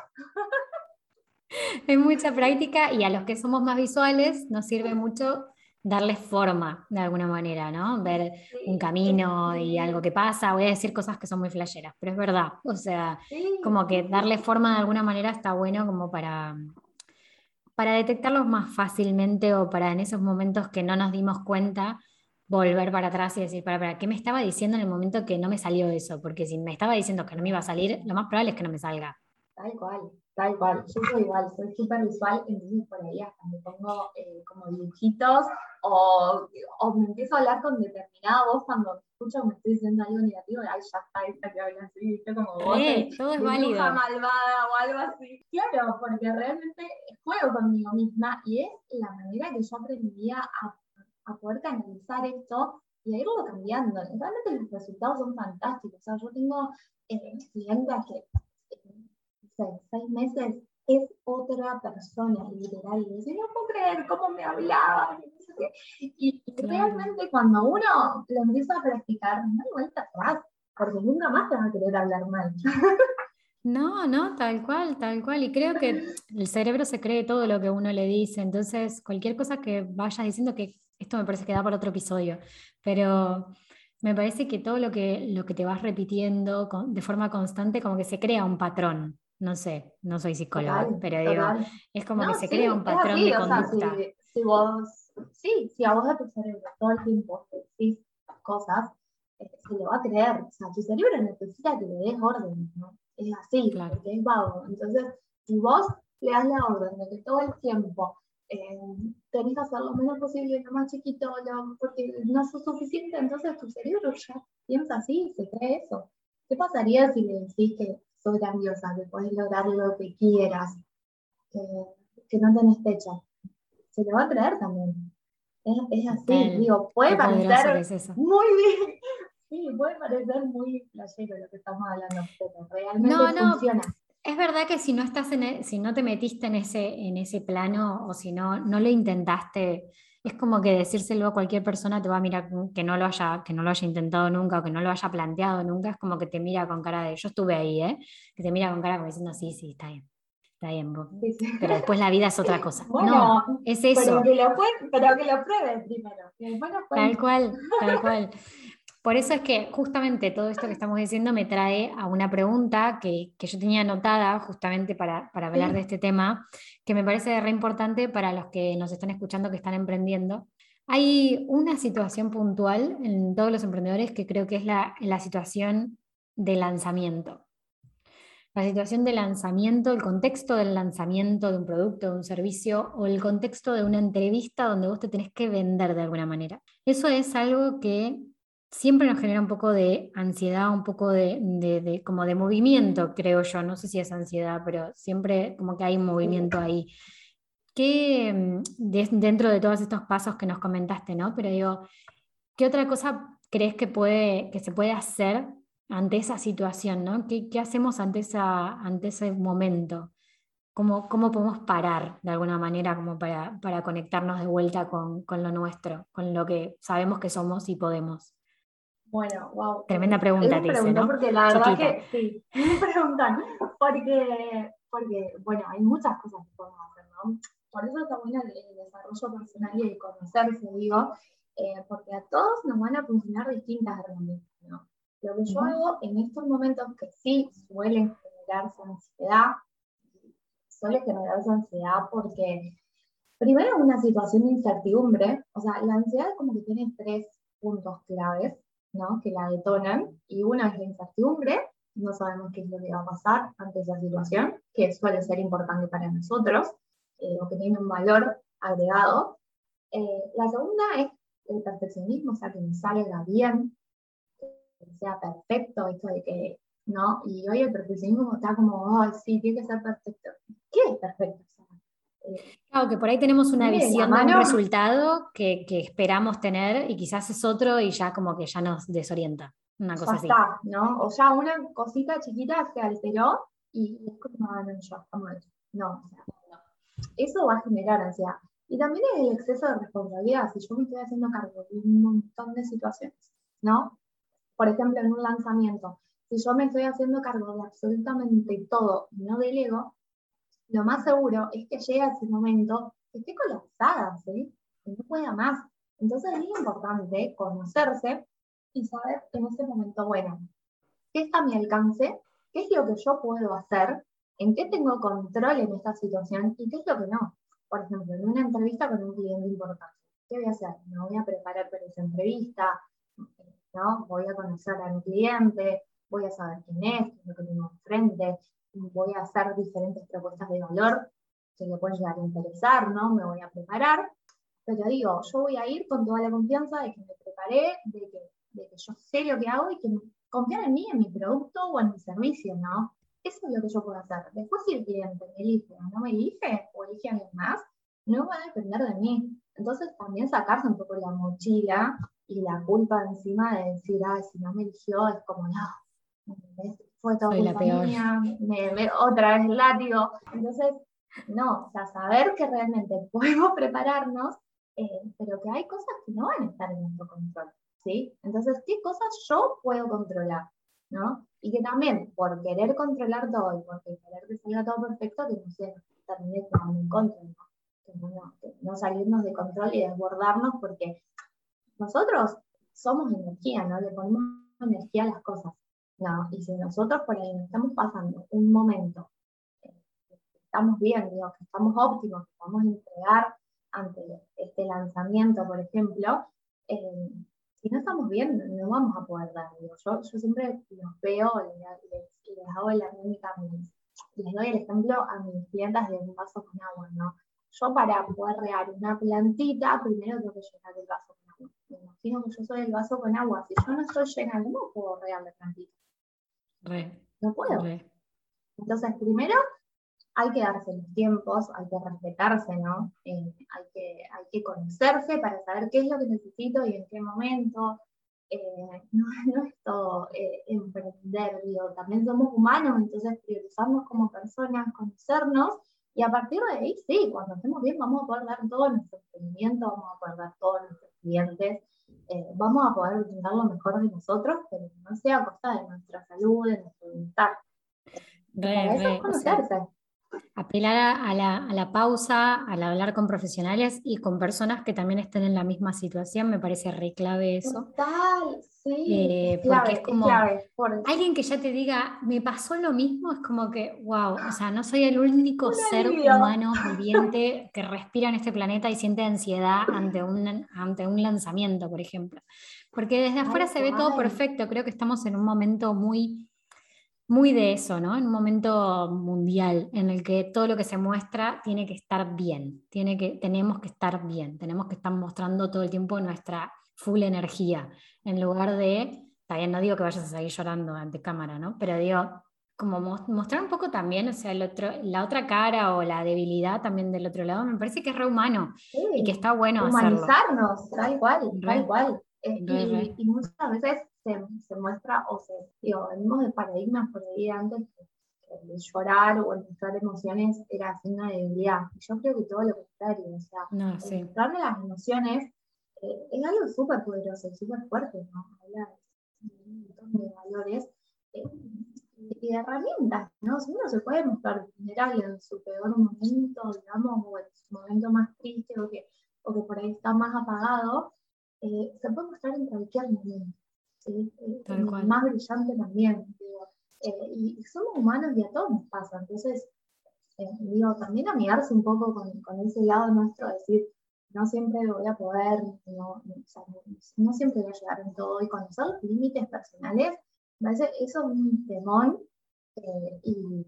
es mucha práctica y a los que somos más visuales nos sirve mucho darle forma de alguna manera, ¿no? Ver un camino y algo que pasa. Voy a decir cosas que son muy flasheras, pero es verdad. O sea, como que darle forma de alguna manera está bueno como para, para detectarlos más fácilmente o para en esos momentos que no nos dimos cuenta volver para atrás y decir, para, para, ¿qué me estaba diciendo en el momento que no me salió eso? Porque si me estaba diciendo que no me iba a salir, lo más probable es que no me salga. Tal cual. Tal cual, yo soy igual, soy súper visual, entonces por ahí hasta me pongo eh, como dibujitos o, o, me empiezo a hablar con determinada voz cuando escucho me estoy diciendo algo negativo, ay, ya está esta que habla así, ¿viste? Como vos, eh, todo es válido. malvada o algo así. Claro, porque realmente juego conmigo misma y es la manera que yo aprendía a, a poder canalizar esto y a irlo cambiando. Realmente los resultados son fantásticos. O sea, yo tengo eh, clientes que seis meses, es otra persona, literal. Y no puedo creer cómo me hablaba. Y, realmente cuando uno lo empieza a practicar, no hay vuelta atrás, porque nunca más te va a querer hablar mal. No, no, tal cual, tal cual. Y creo que el cerebro se cree todo lo que uno le dice. Entonces, cualquier cosa que vayas diciendo, que esto me parece que da para otro episodio, pero me parece que todo lo que, lo que te vas repitiendo de forma constante, como que se crea un patrón no sé, no soy psicóloga, pero digo, es como que se crea un patrón de conducta. si, vos, sí, si a vos a tu cerebro todo el tiempo te decís cosas, eh, se lo va a creer. O sea, tu cerebro necesita que le des orden, ¿no? Es así, porque es vago. Entonces, si vos le das la orden de que todo el tiempo eh, tenés que hacer lo menos posible, lo más chiquito, porque no es suficiente, entonces tu cerebro ya piensa así, se cree eso. ¿Qué pasaría si le decís que sos grandiosa, que puedes lograr lo que quieras, que, que no tenés fecha. Se lo va a creer también. Es, es así, digo, puede parecer muy bien. Sí, puede parecer muy playero lo que estamos hablando, pero realmente no, no. funciona. Es verdad que si no estás en e, si no te metiste en ese, en ese plano o si no, no lo intentaste, es como que decírselo a cualquier persona te va a mirar que no lo haya, que no lo haya intentado nunca o que no lo haya planteado nunca, es como que te mira con cara de, yo estuve ahí, ¿eh? que te mira con cara como diciendo, sí, sí, está bien. Está bien, pero después la vida es otra cosa. no, es eso. Pero que lo, pero que lo pruebes primero. tal cual, tal cual. Por eso es que justamente todo esto que estamos diciendo me trae a una pregunta que, yo tenía anotada justamente para, hablar de este tema, que me parece re importante para los que nos están escuchando que están emprendiendo. Hay una situación puntual en todos los emprendedores que creo que es la, la situación de lanzamiento. La situación de lanzamiento, el contexto del lanzamiento de un producto, de un servicio o el contexto de una entrevista donde vos te tenés que vender de alguna manera. Eso es algo que siempre nos genera un poco de ansiedad, un poco de, como de movimiento, creo yo. No sé si es ansiedad, pero siempre como que hay un movimiento ahí. Que mm, dentro de todos estos pasos que nos comentaste, ¿no? Pero digo, ¿qué otra cosa crees que, puede, que se puede hacer ante esa situación? ¿no? ¿Qué, hacemos ante, esa, ante ese momento? ¿Cómo, ¿Cómo podemos parar de alguna manera como para, para conectarnos de vuelta con, con, lo nuestro, con lo que sabemos que somos y podemos? Bueno, wow. Tremenda pregunta, te hice, ¿no? Porque la verdad que sí, me preguntan, porque, porque, bueno, hay muchas cosas que podemos hacer, ¿no? Por eso bueno el, desarrollo personal y el conocerse, digo, eh, porque a todos nos van a funcionar distintas herramientas, ¿no? Lo que yo hago en estos momentos que sí suelen generarse ansiedad, suele generarse ansiedad porque primero una situación de incertidumbre, o sea, la ansiedad como que tiene tres puntos claves que la detonan, y una es la incertidumbre, no sabemos qué es lo que va a pasar ante esa situación, que suele ser importante para nosotros, eh, o que tiene un valor agregado. Eh, la segunda es el perfeccionismo, o sea, que me salga bien, que sea perfecto, esto de que, ¿no? Y hoy el perfeccionismo está como, oh, sí, tiene que ser perfecto. ¿Qué es perfecto? Claro, que por ahí tenemos una visión de un resultado que, esperamos tener y quizás es otro y ya como que ya nos desorienta. Una cosa así. ¿no? O ya una cosita chiquita se alteró y es como, ah, no, ya, estamos No, o sea, no. Eso va a generar ansiedad. Y también el exceso de responsabilidad. Si yo me estoy haciendo cargo de un montón de situaciones, ¿no? Por ejemplo, en un lanzamiento, si yo me estoy haciendo cargo de absolutamente todo y no delego, lo más seguro es que llegue a ese momento que esté colapsada, que no pueda más. Entonces es importante conocerse y saber en ese momento, bueno, ¿qué está a mi alcance? ¿Qué es lo que yo puedo hacer? ¿En qué tengo control en esta situación? ¿Y qué es lo que no? Por ejemplo, en una entrevista con un cliente importante, ¿qué voy a hacer? Me voy a preparar para esa entrevista, ¿no? Voy a conocer a mi cliente, voy a saber quién es, qué es lo que tengo enfrente, voy a hacer diferentes propuestas de valor que le pueden llegar a interesar, ¿no? Me voy a preparar, pero digo, yo voy a ir con toda la confianza de que me preparé, de que, de que yo sé lo que hago y que confiar en mí, en mi producto o en mi servicio, ¿no? Eso es lo que yo puedo hacer. Después si el cliente me elige o no me elige, o elige a alguien más, no va a depender de mí. Entonces también sacarse un poco la mochila y la culpa encima de decir, ah, si no me eligió, es como, no, fue todo la peor. me, otra vez el látigo. Entonces, no, o sea, saber que realmente podemos prepararnos, eh, pero que hay cosas que no van a estar en nuestro control, ¿sí? Entonces, ¿qué cosas yo puedo controlar? ¿no? Y que también, por querer controlar todo y por querer que salga todo perfecto, que no termine tomando en contra, ¿no? Que no, no salirnos de control y desbordarnos, porque nosotros somos energía, ¿no? Le ponemos energía a las cosas. No, y si nosotros por ahí estamos pasando un momento, eh, estamos bien, digo, que estamos óptimos, que vamos a entregar ante este lanzamiento, por ejemplo, eh, si no estamos bien, no vamos a poder dar. Yo, yo siempre los veo, les, les, hago la mímica, les doy el ejemplo a mis clientas de un vaso con agua, ¿no? Yo para poder regar una plantita, primero tengo que llenar el vaso con agua. Me imagino que yo soy el vaso con agua. Si yo no estoy llena, ¿cómo puedo regar la plantita? No puedo. Entonces, primero hay que darse los tiempos, hay que respetarse, ¿no? Eh, hay, que, hay que conocerse para saber qué es lo que necesito y en qué momento. Eh, no, es todo eh, emprender, digo, también somos humanos, entonces priorizarnos como personas, conocernos y a partir de ahí, sí, cuando estemos bien vamos a poder dar todo nuestro emprendimiento, vamos a poder dar todos nuestros clientes, eh, vamos a poder brindar lo mejor de nosotros, pero no sea a costa de nuestra salud, de nuestro bienestar. Re, apelar a la, a la, pausa, al hablar con profesionales y con personas que también estén en la misma situación, me parece re clave eso. Total, sí. Eh, porque es como alguien que ya te diga, me pasó lo mismo, es como que, wow, o sea, no soy el único ser humano viviente que respira en este planeta y siente ansiedad ante un, ante un lanzamiento, por ejemplo. Porque desde afuera se ve todo perfecto, creo que estamos en un momento muy muy de eso, ¿no? En un momento mundial en el que todo lo que se muestra tiene que estar bien, tiene que, tenemos que estar bien, tenemos que estar mostrando todo el tiempo nuestra full energía, en lugar de, también no digo que vayas a seguir llorando ante cámara, ¿no? Pero digo, como mostrar un poco también, o sea, el otro, la otra cara o la debilidad también del otro lado, me parece que es re humano y que está bueno Humanizarnos, tal cual, tal cual. Eh, y, muchas veces se, se, muestra, o se, digo, venimos de paradigmas por ahí antes que, llorar o mostrar emociones era signo de debilidad. Yo creo que todo lo contrario, o sea, no, mostrarle las emociones eh, es algo súper poderoso y súper fuerte, ¿no? Habla de un montón de valores eh, y de herramientas, ¿no? Si uno se puede mostrar vulnerable en su peor momento, digamos, o en su momento más triste o que, o que por ahí está más apagado, eh, se puede mostrar en cualquier momento. Más brillante también. Digo, y somos humanos y a todos nos pasa. Entonces, digo, también amigarse un poco con, con ese lado nuestro, decir, no siempre voy a poder, no, no, siempre voy a llegar en todo y conocer los límites personales, me parece eso es un temón eh, y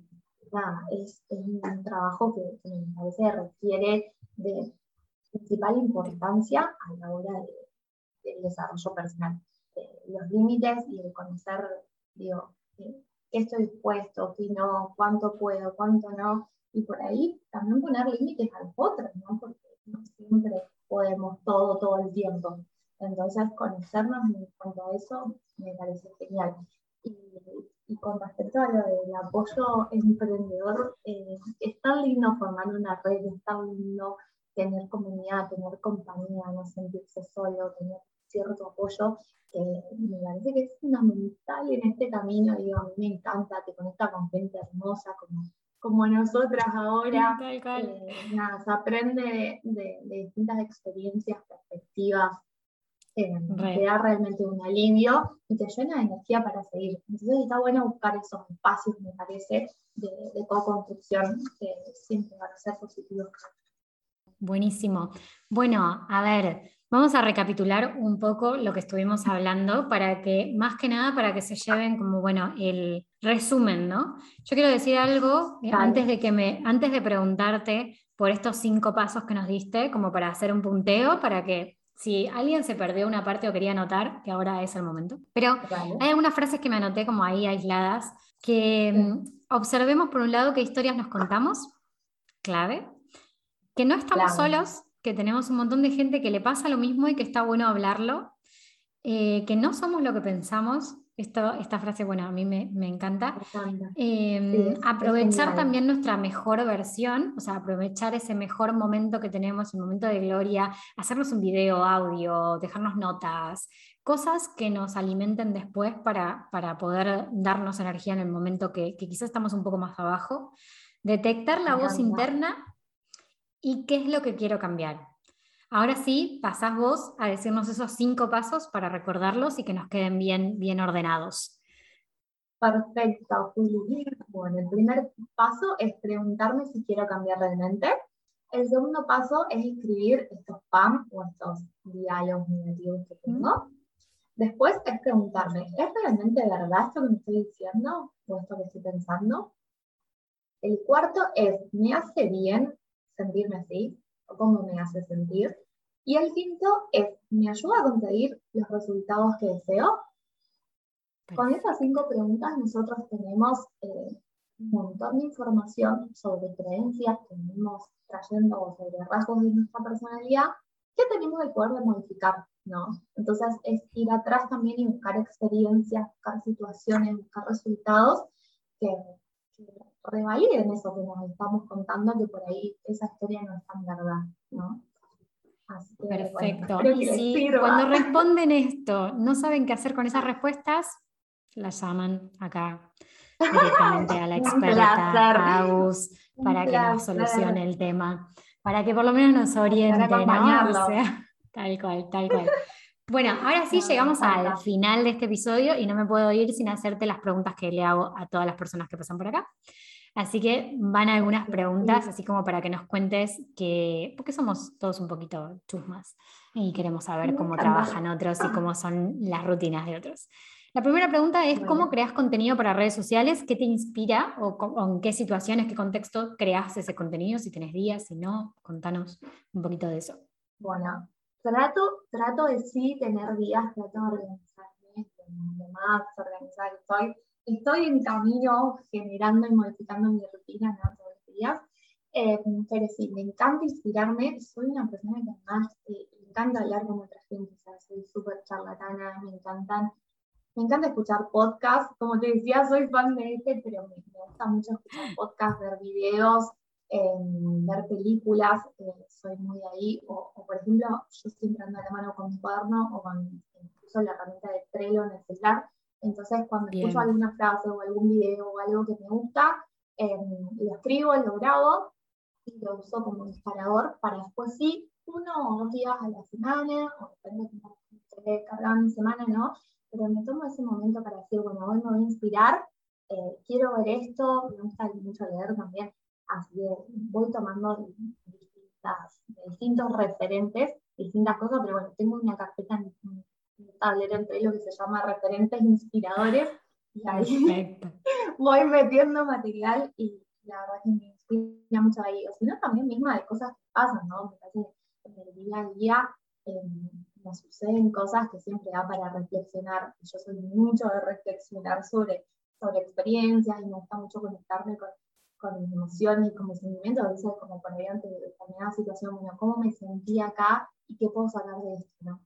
nada, es, un trabajo que, me parece requiere de principal importancia a la hora del desarrollo personal. Los límites y el conocer, digo, qué estoy dispuesto, qué no, cuánto puedo, cuánto no, y por ahí también poner límites a los otros, ¿no? Porque no siempre podemos todo, todo el tiempo. Entonces, conocernos en cuanto a eso me parece genial. Y, y con respecto a lo del apoyo emprendedor, eh, es tan lindo formar una red, es tan lindo tener comunidad, tener compañía, no sentirse solo, tener cierto apoyo, que me parece que es fundamental en este camino. Digo, a mí me encanta, te conecta con gente hermosa, como como nosotras ahora. Eh, nada, se aprende de, distintas experiencias, perspectivas, eh, te da realmente un alivio y te llena de energía para seguir. Entonces está bueno buscar esos espacios, me parece, de, de co-construcción que siempre van a ser positivos. Buenísimo. Bueno, a ver, Vamos a recapitular un poco lo que estuvimos hablando para que, más que nada, para que se lleven como, bueno, el resumen, ¿no? Yo quiero decir algo eh, antes de que me, antes de preguntarte por estos cinco pasos que nos diste, como para hacer un punteo, para que si alguien se perdió una parte o quería anotar, que ahora es el momento. Pero hay algunas frases que me anoté como ahí aisladas, que mm, observemos por un lado qué historias nos contamos, clave, que no estamos solos que tenemos un montón de gente que le pasa lo mismo y que está bueno hablarlo, eh, que no somos lo que pensamos. Esto, esta frase, bueno, a mí me, me encanta. Em, aprovechar también nuestra mejor versión, o sea, aprovechar ese mejor momento que tenemos, el momento de gloria, hacernos un video, audio, dejarnos notas, cosas que nos alimenten después para, para poder darnos energía en el momento que, que quizás estamos un poco más abajo. Detectar la voz interna y qué es lo que quiero cambiar. Ahora sí, pasás vos a decirnos esos cinco pasos para recordarlos y que nos queden bien, bien ordenados. Perfecto, Juli. Bueno, el primer paso es preguntarme si quiero cambiar realmente. El segundo paso es escribir estos PAM o estos diálogos negativos que tengo. Después es preguntarme, ¿es realmente verdad esto que me estoy diciendo o esto que estoy pensando? El cuarto es, ¿me hace bien sentirme así o cómo me hace sentir. Y el quinto es, ¿me ayuda a conseguir los resultados que deseo? Con esas cinco preguntas nosotros tenemos eh, un montón de información sobre creencias que venimos trayendo sobre rasgos de nuestra personalidad que tenemos el poder de modificar, ¿no? Entonces es ir atrás también y buscar experiencias, buscar situaciones, buscar resultados que revaliden eso que nos estamos contando, que por ahí esa historia no es tan verdad, ¿no? Perfecto. y si cuando responden esto no saben qué hacer con esas respuestas, la llaman acá directamente a la experta Agus para que nos solucione el tema, para que por lo menos nos oriente, ¿no? tal cual, tal cual. Bueno, ahora sí llegamos al final de este episodio y no me puedo ir sin hacerte las preguntas que le hago a todas las personas que pasan por acá. Así que van algunas preguntas, así como para que nos cuentes que, porque somos todos un poquito chusmas y queremos saber cómo trabajan otros y cómo son las rutinas de otros. La primera pregunta es, ¿cómo creas contenido para redes sociales? ¿Qué te inspira o, en qué situaciones, qué contexto creas ese contenido? Si tenés días, si no, contanos un poquito de eso. Bueno, trato, trato de sí tener días, trato de organizarme, de más organizar. Estoy estoy en camino generando y modificando mi rutina todos los días. Eh, pero me encanta inspirarme. Soy una persona que además eh, me encanta hablar con otra gente. O sea, soy súper charlatana, me encantan. Me encanta escuchar podcasts, como te decía, soy fan de este, pero me, gusta mucho escuchar podcasts, ver videos, em, ver películas, eh, soy muy ahí, o, por ejemplo, yo siempre ando a la mano con mi cuaderno o con incluso la herramienta de Trello en el celular, entonces cuando escucho alguna frase o algún video o algo que me gusta, em, lo escribo, lo grabo y lo uso como disparador para después sí, uno o dos días a la semana, o depende de cómo esté mi semana, ¿no? Pero me tomo ese momento para decir, bueno, hoy me voy a inspirar, eh, quiero ver esto, me gusta mucho leer también, así que voy tomando distintos referentes, distintas cosas, pero bueno, tengo una carpeta en, un tablero entre lo que se llama referentes inspiradores, y ahí voy metiendo material y la verdad que me inspira mucho ahí, o si no, también misma de cosas que pasan, ¿no? Me parece en el día a día em, nos suceden cosas que siempre da para reflexionar. Yo soy mucho de reflexionar sobre, sobre experiencias y me gusta mucho conectarme con, con mis emociones y con mis sentimientos. A veces, como ahí ante determinada situación, bueno, ¿cómo me sentí acá y qué puedo sacar de esto? ¿no?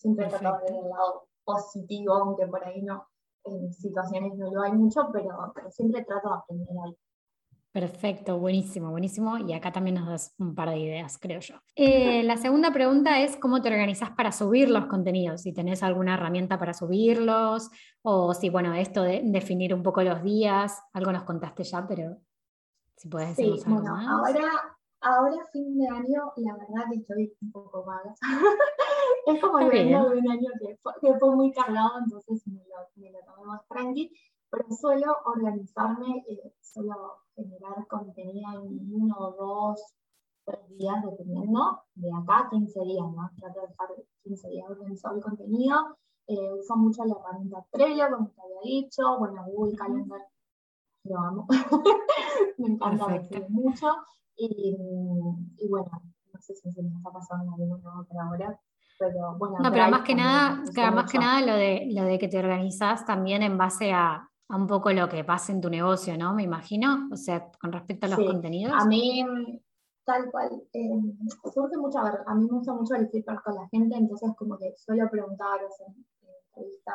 Siempre trato de ver el lado positivo, aunque por ahí no, en situaciones no lo hay mucho, pero, pero siempre trato de aprender algo. Perfecto, buenísimo, buenísimo. Y acá también nos das un par de ideas, creo yo. Eh, la segunda pregunta es cómo te organizas para subir los contenidos, si tenés alguna herramienta para subirlos, o si, bueno, esto de definir un poco los días, algo nos contaste ya, pero si puedes decirnos sí, bueno, Ahora, ahora fin de año, la verdad que estoy un poco mala. es como el de un año que fue, muy cargado, entonces me lo, me lo tomé más tranqui pero suelo organizarme, eh, suelo generar contenido en uno, dos, tres días, dependiendo, de acá 15 días, ¿no? Trato de dejar 15 días organizado el contenido. Eh, uso mucho la herramienta Trello, como te había dicho, bueno, Google Calendar, lo amo, me encanta, mucho. Y, y, bueno, no sé si se me está pasando alguno por ahora, pero bueno. No, pero más que nada, más que nada lo de, lo de que te organizás también en base a, a un poco lo que pasa en tu negocio, ¿no? Me imagino, o sea, con respecto a los contenidos. A mí, tal cual, eh, surge mucho, a, mí me gusta mucho el feedback con la gente, entonces como que suelo preguntar en entrevistas,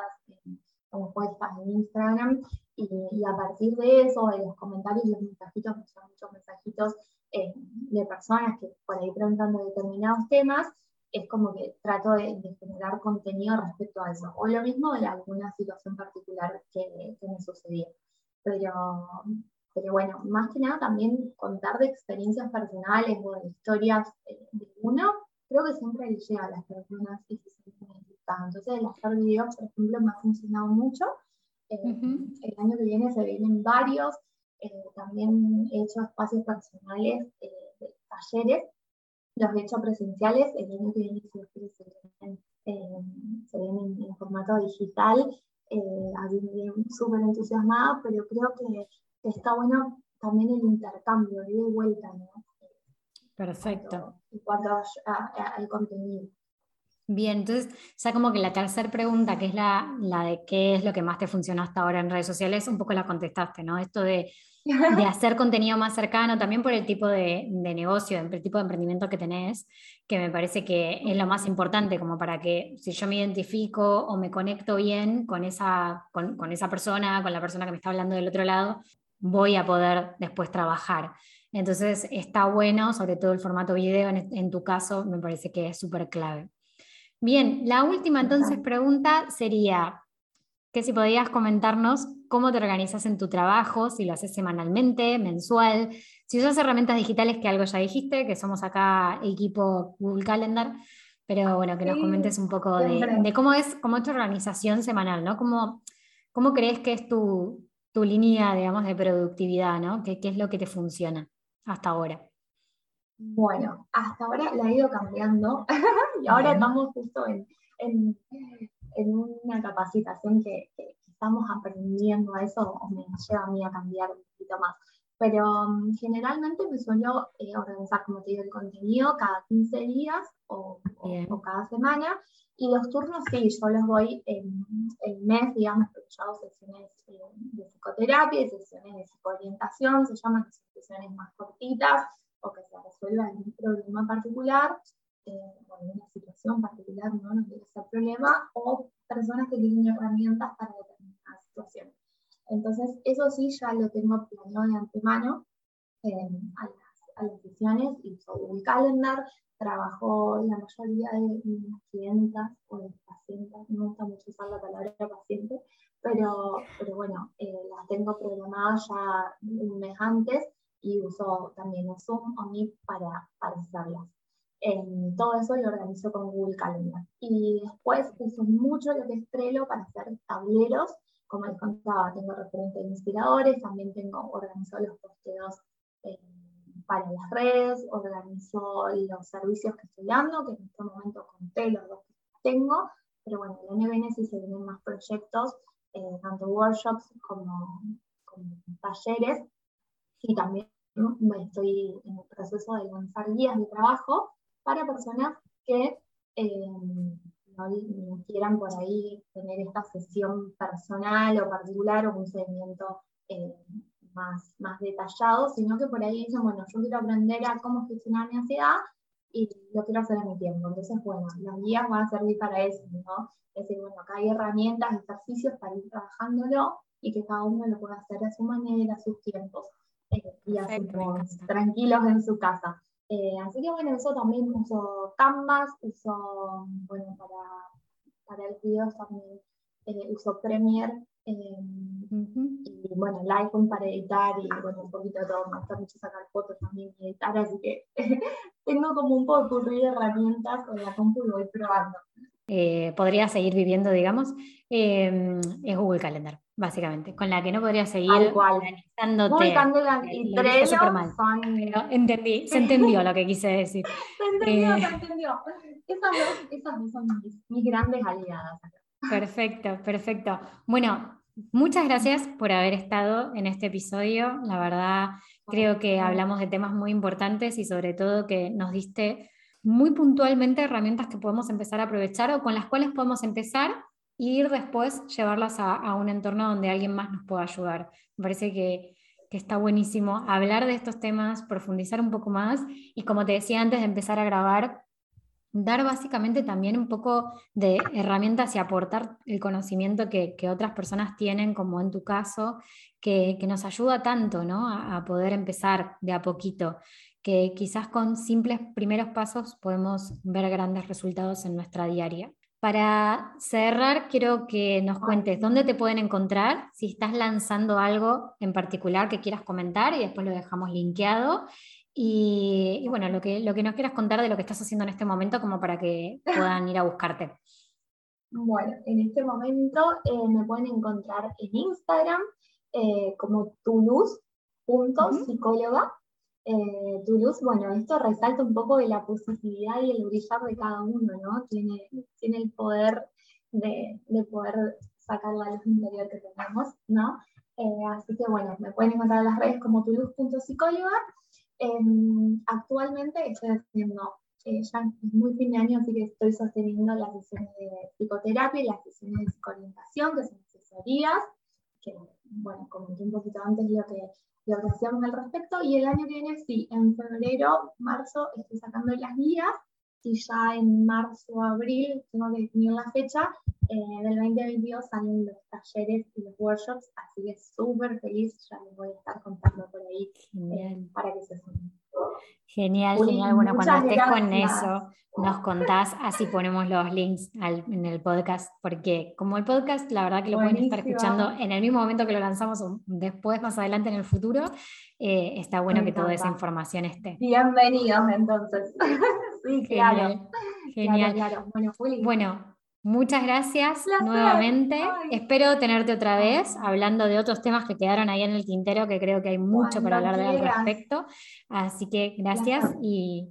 como puestas en Instagram, y, a partir de eso, de los comentarios y los mensajitos, me son muchos mensajitos eh, de personas que por ahí preguntando determinados temas, es como que trato de, generar contenido respecto a eso, o lo mismo de alguna situación particular que, me sucedió. Pero, pero bueno, más que nada también contar de experiencias personales o de historias eh, de uno, creo que siempre le llega a las personas y se sienten Entonces, el hacer videos, por ejemplo, me ha funcionado mucho. Eh, el año que viene se vienen varios. Eh, también he hecho espacios personales de talleres los he hecho presenciales, el año que viene se, vienen, eh, se vienen en formato digital, eh, me súper entusiasmada, pero creo que está bueno también el intercambio, de vuelta, ¿no? Perfecto. En cuanto al contenido. Bien, entonces ya como que la tercera pregunta, que es la, la, de qué es lo que más te funciona hasta ahora en redes sociales, un poco la contestaste, ¿no? Esto de de hacer contenido más cercano, también por el tipo de, negocio, el tipo de emprendimiento que tenés, que me parece que es lo más importante, como para que si yo me identifico o me conecto bien con esa, con, esa persona, con la persona que me está hablando del otro lado, voy a poder después trabajar. Entonces está bueno, sobre todo el formato video, en, en tu caso, me parece que es súper clave. Bien, la última entonces pregunta sería, que si podías comentarnos cómo te organizas en tu trabajo, si lo haces semanalmente, mensual, si usas herramientas digitales, que algo ya dijiste, que somos acá equipo Google Calendar, pero bueno, que nos comentes un poco de, cómo es cómo tu organización semanal, ¿no? ¿Cómo, cómo crees que es tu, tu línea, digamos, de productividad, ¿no? ¿Qué, ¿Qué, es lo que te funciona hasta ahora? Bueno, hasta ahora la he ido cambiando y ahora estamos justo en, en en una capacitación que, estamos aprendiendo a eso, o me lleva a mí a cambiar un poquito más. Pero um, generalmente me suelo eh, organizar, como te digo, el contenido cada 15 días o, cada semana. Y los turnos sí, yo los voy en el mes, digamos, porque yo hago sesiones eh, de psicoterapia sesiones de psicoorientación, se llaman sesiones más cortitas o que se resuelva algún problema particular. en una situación particular no nos debe ser problema, o personas que tienen herramientas para determinadas situaciones. Entonces, eso sí ya lo tengo planeado de antemano a, las, a las sesiones y sobre el calendar trabajo la mayoría de mis clientas o de pacientes, no me gusta mucho usar la palabra paciente, pero, pero bueno, eh, las tengo programadas ya un mes antes y uso también Zoom o Meet para, para hacerlas. En todo eso lo organizo con Google Calendar. Y después uso mucho lo que es Trello para hacer tableros. Como les contaba, tengo referentes inspiradores, también tengo organizado los posteos para las redes, organizo los servicios que estoy dando, que en este momento conté los dos que tengo, pero bueno, el año viene sí se vienen más proyectos, eh, tanto workshops como, talleres, y también estoy en el proceso de lanzar guías de trabajo para personas que eh, no, quieran por ahí tener esta sesión personal o particular o un seguimiento eh, más, más detallado, sino que por ahí dicen, bueno, yo quiero aprender a cómo gestionar mi ansiedad y lo quiero hacer en mi tiempo. Entonces, bueno, las guías van a servir para eso, ¿no? Es decir, bueno, acá hay herramientas, ejercicios para ir trabajándolo y que cada uno lo pueda hacer a su manera, a sus tiempos, eh, y así tranquilos en su casa. Eh, así que bueno, eso también uso Canvas, uso, bueno, para, para el video también eh, uso Premiere y bueno, el iPhone para editar y bueno, un poquito de todo. Me gusta mucho sacar fotos también y editar, así que tengo como un poco de herramientas con la compu y voy probando. Eh, podría seguir viviendo, digamos, em, es Google Calendar, básicamente, con la que no podría seguir organizándote. Google Calendar y Trello son... entendí, se entendió lo que quise decir. se entendió, eh, se entendió. Esas dos, esas dos son mis, mis grandes aliadas. Perfecto, perfecto. Bueno, muchas gracias por haber estado en este episodio. La verdad, creo que hablamos de temas muy importantes y sobre todo que nos diste muy puntualmente herramientas que podemos empezar a aprovechar o con las cuales podemos empezar e ir después llevarlas a, un entorno donde alguien más nos pueda ayudar. Me parece que, que está buenísimo hablar de estos temas, profundizar un poco más y como te decía antes de empezar a grabar, dar básicamente también un poco de herramientas y aportar el conocimiento que, otras personas tienen, como en tu caso, que, nos ayuda tanto ¿no? a, poder empezar de a poquito, que quizás con simples primeros pasos podemos ver grandes resultados en nuestra diaria. Para cerrar, quiero que nos cuentes dónde te pueden encontrar, si estás lanzando algo en particular que quieras comentar y después lo dejamos linkeado y, bueno, lo que, lo que nos quieras contar de lo que estás haciendo en este momento como para que puedan ir a buscarte. Bueno, en este momento eh, me pueden encontrar en Instagram eh, como tulus.psicóloga. Eh, Toulouse, bueno, esto resalta un poco de la positividad y el brillar de cada uno, ¿no? Tiene, tiene el poder de, de poder sacar la luz interior que tenemos, ¿no? Eh, así que bueno, me pueden encontrar en las redes como tulus.psicóloga Em, actualmente estoy haciendo, eh, ya es muy fin de año, así que estoy sosteniendo las sesiones de psicoterapia y las sesiones de psicoorientación, que son asesorías, que, bueno, comenté un poquito antes lo que, lo que hacíamos al respecto, y el año que viene, sí, en febrero, marzo, estoy sacando las guías, y ya en marzo o abril, tengo que definir la fecha, eh, del 2022 salen los talleres y los workshops, así que súper feliz, ya les voy a estar contando por ahí eh, para que se sumen. Genial, genial. Bueno, cuando estés con eso, nos contás, así ponemos los links en el podcast, porque como el podcast, la verdad que lo pueden estar escuchando en el mismo momento que lo lanzamos o después, más adelante en el futuro, eh, está bueno que toda esa información esté. Bienvenidos entonces. sí, claro. Genial. Claro, Bueno, bueno Muchas gracias nuevamente. Espero tenerte otra vez hablando de otros temas que quedaron ahí en el tintero, que creo que hay mucho para hablar al respecto. Así que gracias y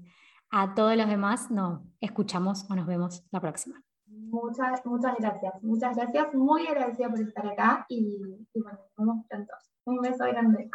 a todos los demás nos escuchamos o nos vemos la próxima. Muchas, muchas gracias. Muchas gracias. Muy agradecida por estar acá y, y bueno, nos vemos pronto. Un beso grande.